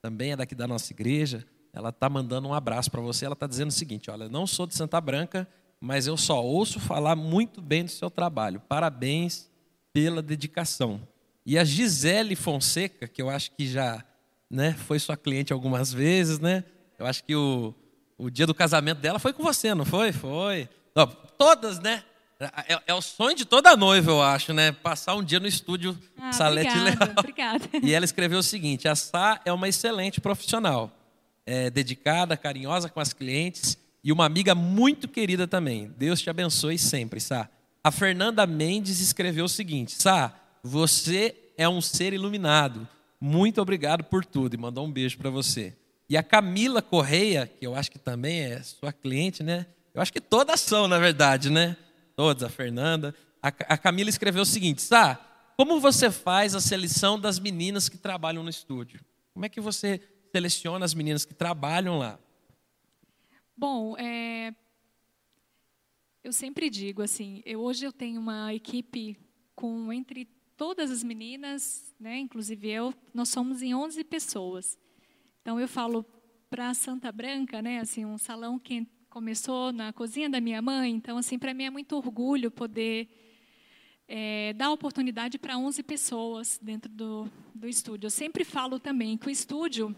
também é daqui da nossa igreja, ela está mandando um abraço para você. Ela está dizendo o seguinte: olha, não sou de Santa Branca, mas eu só ouço falar muito bem do seu trabalho. Parabéns pela dedicação. E a Gisele Fonseca, que eu acho que já né, foi sua cliente algumas vezes, né? Eu acho que o, o dia do casamento dela foi com você, não foi? Foi. Não, todas, né? É, é, o sonho de toda noiva, eu acho, né? Passar um dia no estúdio ah, Salete obrigada, Leal. Obrigada. E ela escreveu o seguinte: a Sá é uma excelente profissional, é dedicada, carinhosa com as clientes e uma amiga muito querida também. Deus te abençoe sempre, Sá. A Fernanda Mendes escreveu o seguinte: Sá, você é um ser iluminado. Muito obrigado por tudo e mandou um beijo para você. E a Camila Correia, que eu acho que também é sua cliente, né? Eu acho que todas são, na verdade, né? todos, a Fernanda. A, a Camila escreveu o seguinte: Sá, como você faz a seleção das meninas que trabalham no estúdio? Como é que você seleciona as meninas que trabalham lá? Bom, é, eu sempre digo assim, eu, hoje eu tenho uma equipe com entre todas as meninas, né, inclusive eu, nós somos em 11 pessoas. Então eu falo para Santa Branca, né, assim, um salão que começou na cozinha da minha mãe. Então, assim, para mim é muito orgulho poder é, dar oportunidade para 11 pessoas dentro do, do estúdio. Eu sempre falo também que o estúdio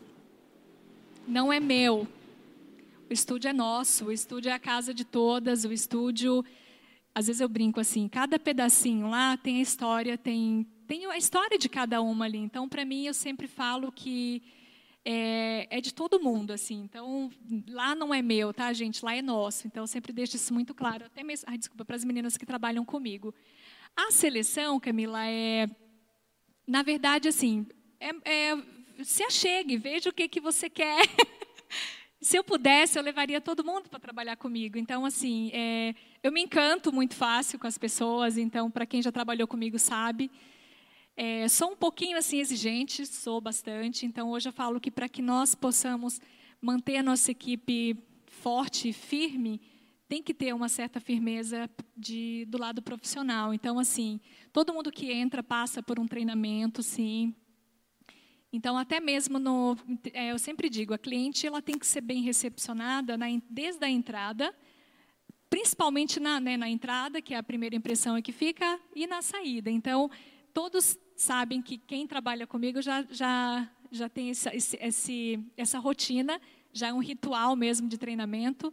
não é meu. O estúdio é nosso, o estúdio é a casa de todas, o estúdio. Às vezes eu brinco assim, cada pedacinho lá tem a história, tem, tem a história de cada uma ali. Então, para mim, eu sempre falo que é, é, de todo mundo, assim. Então, lá não é meu, tá, gente? Lá é nosso. Então, eu sempre deixo isso muito claro. Até mesmo, ai, desculpa, para as meninas que trabalham comigo. A seleção, Camila, é, na verdade, assim, é, é, se achegue, veja o que, que você quer. se eu pudesse, eu levaria todo mundo para trabalhar comigo. Então, assim, é, eu me encanto muito fácil com as pessoas. Então, para quem já trabalhou comigo sabe. É, sou um pouquinho assim exigente, sou bastante. Então hoje eu falo que para que nós possamos manter a nossa equipe forte e firme, tem que ter uma certa firmeza de, do lado profissional. Então assim, todo mundo que entra passa por um treinamento, sim. Então até mesmo no, é, eu sempre digo, a cliente ela tem que ser bem recepcionada na, desde a entrada principalmente na, né, na entrada, que é a primeira impressão que fica, e na saída. Então, todos sabem que quem trabalha comigo já, já, já tem essa, esse, essa rotina, já é um ritual mesmo de treinamento.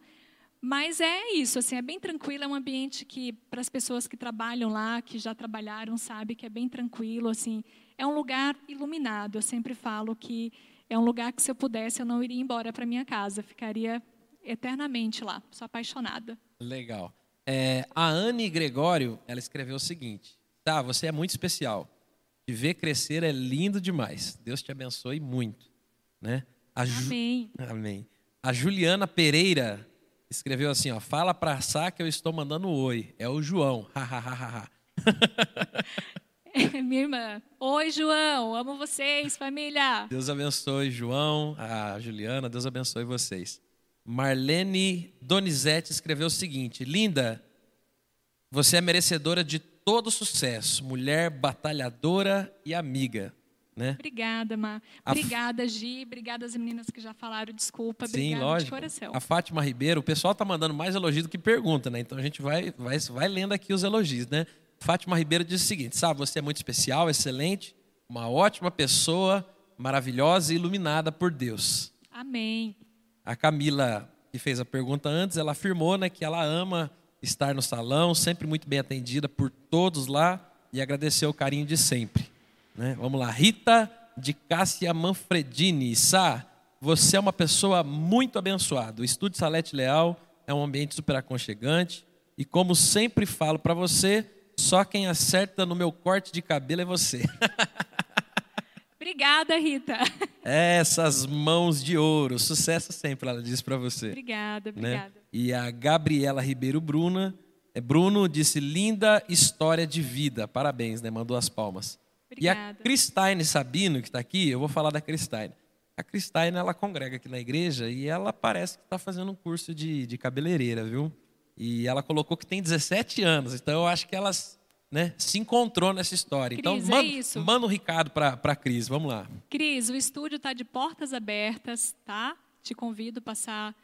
Mas é isso, assim, é bem tranquilo, é um ambiente que, para as pessoas que trabalham lá, que já trabalharam, sabe que é bem tranquilo, assim, é um lugar iluminado. Eu sempre falo que é um lugar que, se eu pudesse, eu não iria embora para minha casa, ficaria eternamente lá. Sou apaixonada. Legal. É, a Anne Gregório, ela escreveu o seguinte: Tá, você é muito especial. Te ver crescer é lindo demais. Deus te abençoe muito, né? A Ju... Amém. Amém. A Juliana Pereira escreveu assim, ó: Fala pra Sá que eu estou mandando um oi. É o João. Minha irmã. Oi, João. Amo vocês, família. Deus abençoe, João, a Juliana. Deus abençoe vocês. Marlene Donizete escreveu o seguinte: Linda, você é merecedora de todo sucesso, mulher batalhadora e amiga. Né? Obrigada, Má. Obrigada, Gi. Obrigada às meninas que já falaram. Desculpa. Sim, Obrigada lógico. de coração. A Fátima Ribeiro, o pessoal tá mandando mais elogios do que pergunta, né? Então a gente vai, vai, vai lendo aqui os elogios, né? Fátima Ribeiro diz o seguinte: sabe, você é muito especial, excelente, uma ótima pessoa, maravilhosa e iluminada por Deus. Amém. A Camila, que fez a pergunta antes, ela afirmou né, que ela ama estar no salão, sempre muito bem atendida por todos lá e agradeceu o carinho de sempre. Né? Vamos lá, Rita de Cássia Manfredini. Sá, você é uma pessoa muito abençoada. O Estúdio Salete Leal é um ambiente super aconchegante. E como sempre falo para você, só quem acerta no meu corte de cabelo é você. Obrigada, Rita. Essas mãos de ouro. Sucesso sempre, ela diz para você. Obrigada, né? obrigada. Né? E a Gabriela Ribeiro Bruna, é, Bruno disse: linda história de vida. Parabéns, né? Mandou as palmas. Obrigada. E a Cristine Sabino, que está aqui, eu vou falar da Cristine. A Cristine, ela congrega aqui na igreja e ela parece que está fazendo um curso de, de cabeleireira, viu? E ela colocou que tem 17 anos, então eu acho que ela né, se encontrou nessa história. Cris, então, é manda, isso. manda um recado para a Cris, vamos lá. Cris, o estúdio está de portas abertas, tá? Te convido a passar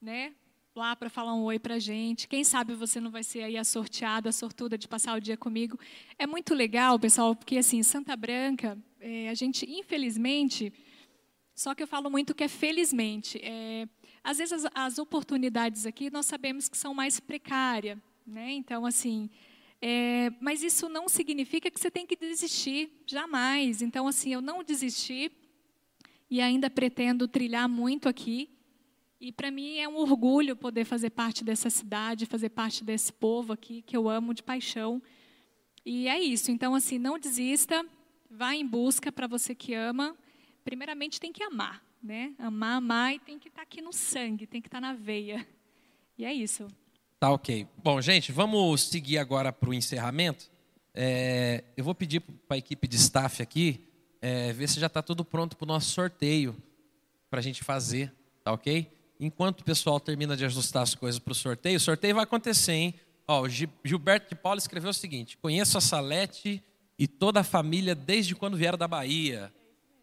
né, lá para falar um oi para gente. Quem sabe você não vai ser aí a sorteada, a sortuda de passar o dia comigo. É muito legal, pessoal, porque assim, Santa Branca, é, a gente, infelizmente, só que eu falo muito que é felizmente. É, às vezes as, as, oportunidades aqui nós sabemos que são mais precárias, né? Então, assim, é, mas isso não significa que você tem que desistir, jamais. Então, assim, eu não desisti e ainda pretendo trilhar muito aqui. E para mim é um orgulho poder fazer parte dessa cidade, fazer parte desse povo aqui que eu amo de paixão. E é isso. Então, assim, não desista, vá em busca para você que ama. Primeiramente tem que amar, né? Amar, amar e tem que estar tá aqui no sangue, tem que estar tá na veia. E é isso. Tá ok. Bom, gente, vamos seguir agora para o encerramento. É, eu vou pedir para a equipe de staff aqui é, ver se já está tudo pronto para o nosso sorteio para a gente fazer, tá ok? enquanto o pessoal termina de ajustar as coisas para o sorteio, o sorteio vai acontecer, hein? Ó, o Gilberto de Paula escreveu o seguinte: Conheço a Salete e toda a família desde quando vieram da Bahia.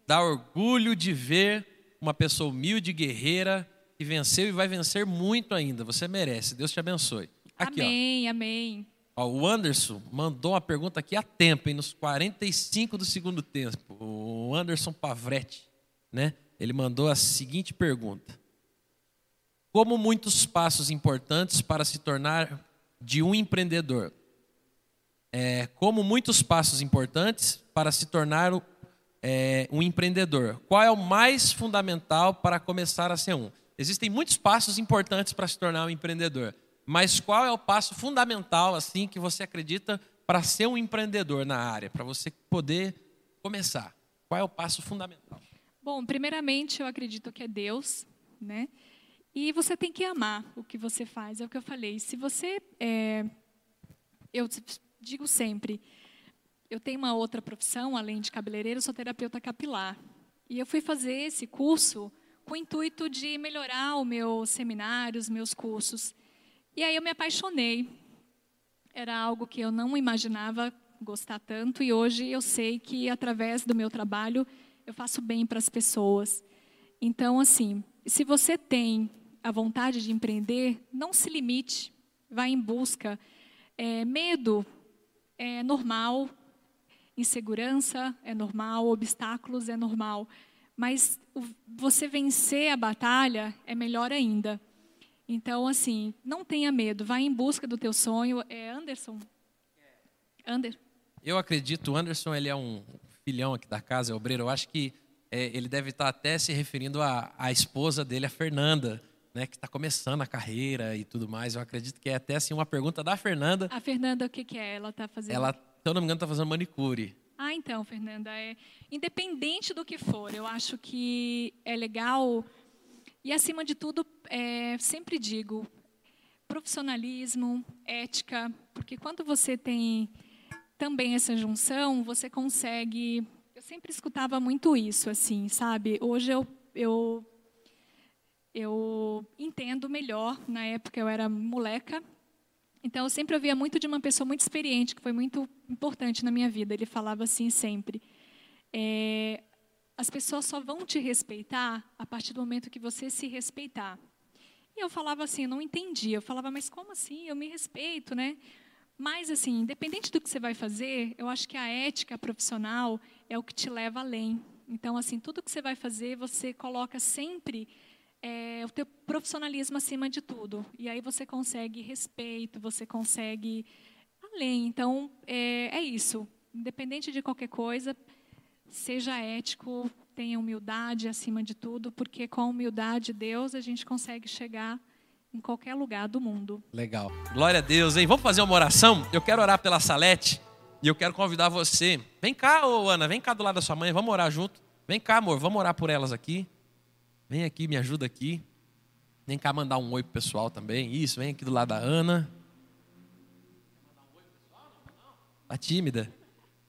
Dá orgulho de ver uma pessoa humilde, guerreira, que venceu e vai vencer muito ainda. Você merece. Deus te abençoe. Aqui, amém, ó. amém. Ó, o Anderson mandou uma pergunta aqui a tempo, hein, nos 45 do segundo tempo. O Anderson Pavretti, né? Ele mandou a seguinte pergunta: como muitos passos importantes para se tornar de um empreendedor. É, como muitos passos importantes para se tornar é, um empreendedor. Qual é o mais fundamental para começar a ser um? Existem muitos passos importantes para se tornar um empreendedor, mas qual é o passo fundamental assim que você acredita para ser um empreendedor na área, para você poder começar? Qual é o passo fundamental? Bom, primeiramente eu acredito que é Deus, né? E você tem que amar o que você faz, é o que eu falei. Se você. É, eu digo sempre, eu tenho uma outra profissão, além de cabeleireiro, sou terapeuta capilar. E eu fui fazer esse curso com o intuito de melhorar o meu seminário, os meus cursos. E aí eu me apaixonei. Era algo que eu não imaginava gostar tanto, e hoje eu sei que, através do meu trabalho, eu faço bem para as pessoas. Então, assim, se você tem a vontade de empreender, não se limite. vai em busca. É, medo é normal, insegurança é normal, obstáculos é normal, mas você vencer a batalha é melhor ainda. Então, assim, não tenha medo, vá em busca do teu sonho. É Anderson? Ander? Eu acredito, o Anderson ele é um filhão aqui da casa, é obreiro. Eu acho que é, ele deve estar até se referindo à, esposa dele, a Fernanda, né, que está começando a carreira e tudo mais. Eu acredito que é até assim uma pergunta da Fernanda. A Fernanda, o que, que é? Ela está fazendo? Ela, se eu não me engano, está fazendo manicure. Ah, então, Fernanda, é independente do que for, eu acho que é legal e acima de tudo, é, sempre digo profissionalismo, ética, porque quando você tem também essa junção, você consegue. Eu sempre escutava muito isso, assim, sabe? Hoje eu, eu, eu entendo melhor. Na época eu era moleca, então eu sempre ouvia muito de uma pessoa muito experiente, que foi muito importante na minha vida. Ele falava assim sempre: é, as pessoas só vão te respeitar a partir do momento que você se respeitar. E eu falava assim, não entendia. Eu falava, mas como assim? Eu me respeito, né? Mas, assim, independente do que você vai fazer, eu acho que a ética profissional é o que te leva além. Então, assim, tudo que você vai fazer, você coloca sempre é, o teu profissionalismo acima de tudo. E aí você consegue respeito, você consegue além. Então, é, é isso. Independente de qualquer coisa, seja ético, tenha humildade acima de tudo, porque com a humildade de Deus a gente consegue chegar em qualquer lugar do mundo. Legal. Glória a Deus, hein? Vamos fazer uma oração? Eu quero orar pela Salete e eu quero convidar você. Vem cá, ô Ana, vem cá do lado da sua mãe, vamos orar junto. Vem cá, amor, vamos orar por elas aqui. Vem aqui, me ajuda aqui. Vem cá mandar um oi pro pessoal também. Isso, vem aqui do lado da Ana. Tá tímida,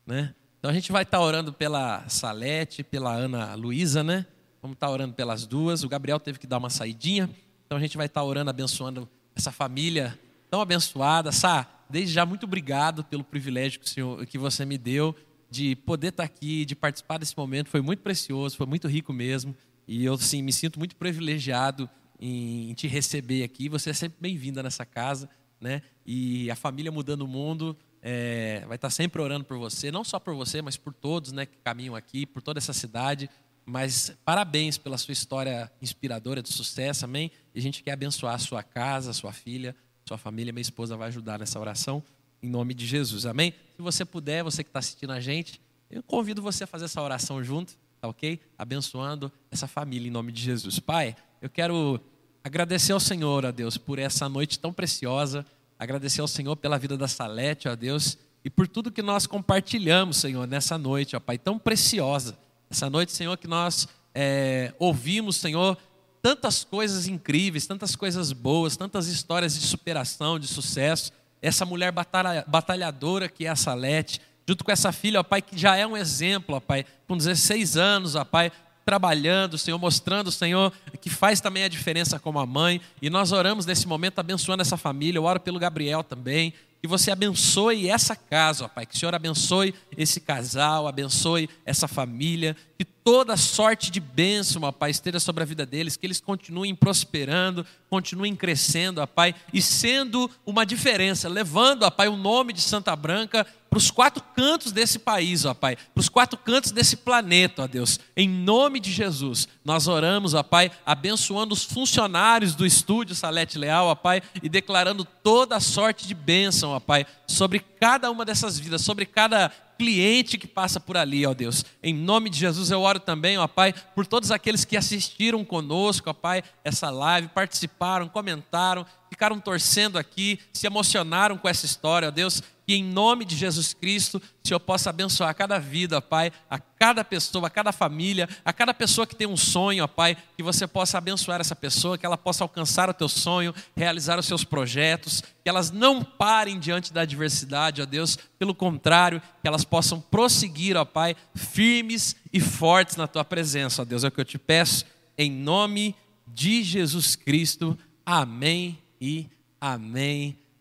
né? Então a gente vai estar tá orando pela Salete, pela Ana Luísa, né? Vamos estar tá orando pelas duas. O Gabriel teve que dar uma saidinha. Então a gente vai estar tá orando, abençoando essa família tão abençoada. Sá, desde já muito obrigado pelo privilégio que, senhor, que você me deu de poder estar aqui, de participar desse momento. Foi muito precioso, foi muito rico mesmo. E eu, sim, me sinto muito privilegiado em te receber aqui. Você é sempre bem-vinda nessa casa, né? E a família mudando o mundo é, vai estar sempre orando por você, não só por você, mas por todos né, que caminham aqui, por toda essa cidade. Mas parabéns pela sua história inspiradora de sucesso, amém? E a gente quer abençoar a sua casa, a sua filha, sua família. Minha esposa vai ajudar nessa oração, em nome de Jesus, amém? Se você puder, você que está assistindo a gente, eu convido você a fazer essa oração junto, tá ok? Abençoando essa família, em nome de Jesus. Pai, eu quero agradecer ao Senhor, a Deus, por essa noite tão preciosa agradecer ao Senhor pela vida da Salete, ó Deus, e por tudo que nós compartilhamos, Senhor, nessa noite, ó Pai, tão preciosa. Essa noite, Senhor, que nós é, ouvimos, Senhor, tantas coisas incríveis, tantas coisas boas, tantas histórias de superação, de sucesso. Essa mulher batalhadora que é a Salete, junto com essa filha, ó Pai, que já é um exemplo, ó Pai, com 16 anos, ó Pai, trabalhando, Senhor, mostrando, Senhor, que faz também a diferença como a mãe. E nós oramos nesse momento abençoando essa família. Eu oro pelo Gabriel também. Que você abençoe essa casa, ó Pai. Que o Senhor abençoe esse casal, abençoe essa família. Que toda sorte de bênção, ó Pai, esteja sobre a vida deles. Que eles continuem prosperando, continuem crescendo, ó Pai, e sendo uma diferença, levando, ó Pai, o nome de Santa Branca para os quatro cantos desse país, ó Pai, para os quatro cantos desse planeta, ó Deus. Em nome de Jesus, nós oramos, ó Pai, abençoando os funcionários do estúdio Salete Leal, ó Pai, e declarando toda a sorte de bênção, ó Pai, sobre cada uma dessas vidas, sobre cada cliente que passa por ali, ó Deus. Em nome de Jesus eu oro também, ó Pai, por todos aqueles que assistiram conosco, ó Pai, essa live, participaram, comentaram, ficaram torcendo aqui, se emocionaram com essa história, ó Deus que em nome de Jesus Cristo, Senhor possa abençoar cada vida, Pai, a cada pessoa, a cada família, a cada pessoa que tem um sonho, ó Pai, que você possa abençoar essa pessoa, que ela possa alcançar o teu sonho, realizar os seus projetos, que elas não parem diante da adversidade, ó Deus, pelo contrário, que elas possam prosseguir, ó Pai, firmes e fortes na tua presença, ó Deus, é o que eu te peço, em nome de Jesus Cristo. Amém e amém.